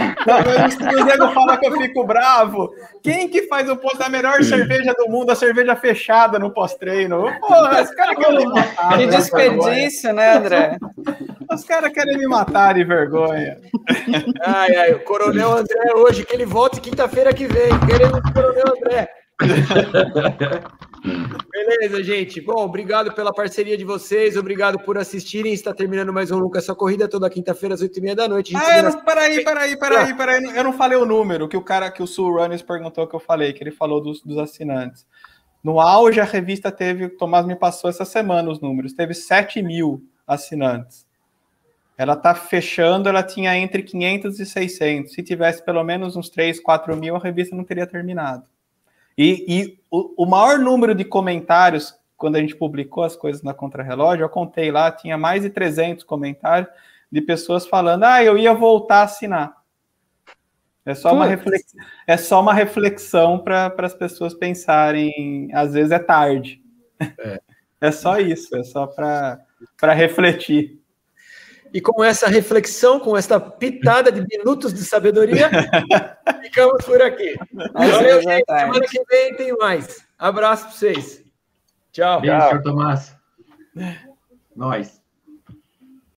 O nego fala que eu fico bravo. Quem que faz o posto da melhor cerveja do mundo, a cerveja fechada no pós-treino? Porra, caras [LAUGHS] querem me matar. Que desperdício, né, André? Os caras querem me matar de vergonha. Ai, ai, o Coronel André hoje, que ele volte quinta-feira que vem. Queremos o Coronel André. [LAUGHS] Beleza, gente. Bom, obrigado pela parceria de vocês, obrigado por assistirem. Está terminando mais um Lucas Sua Corrida toda quinta-feira às oito e meia da noite. Ah, não, peraí, peraí, peraí, peraí. Eu não falei o número que o cara que o Sul Runners perguntou que eu falei, que ele falou dos, dos assinantes. No auge, a revista teve, o Tomás me passou essa semana os números, teve 7 mil assinantes. Ela está fechando, ela tinha entre 500 e 600. Se tivesse pelo menos uns 3, 4 mil, a revista não teria terminado. E, e o, o, maior número de comentários, quando a gente publicou as coisas na Contrarrelógio, eu contei lá, tinha mais de 300 comentários de pessoas falando: ah, eu ia voltar a assinar. É só uma, reflex... é só uma reflexão para as pessoas pensarem, às vezes é tarde. É, [LAUGHS] é só isso, é só para refletir. E com essa reflexão, com essa pitada de minutos de sabedoria, [LAUGHS] ficamos por aqui. Valeu, gente. Semana que vem tem mais. Abraço para vocês. Tchau. Beijo, Tchau. Tomás. Nós.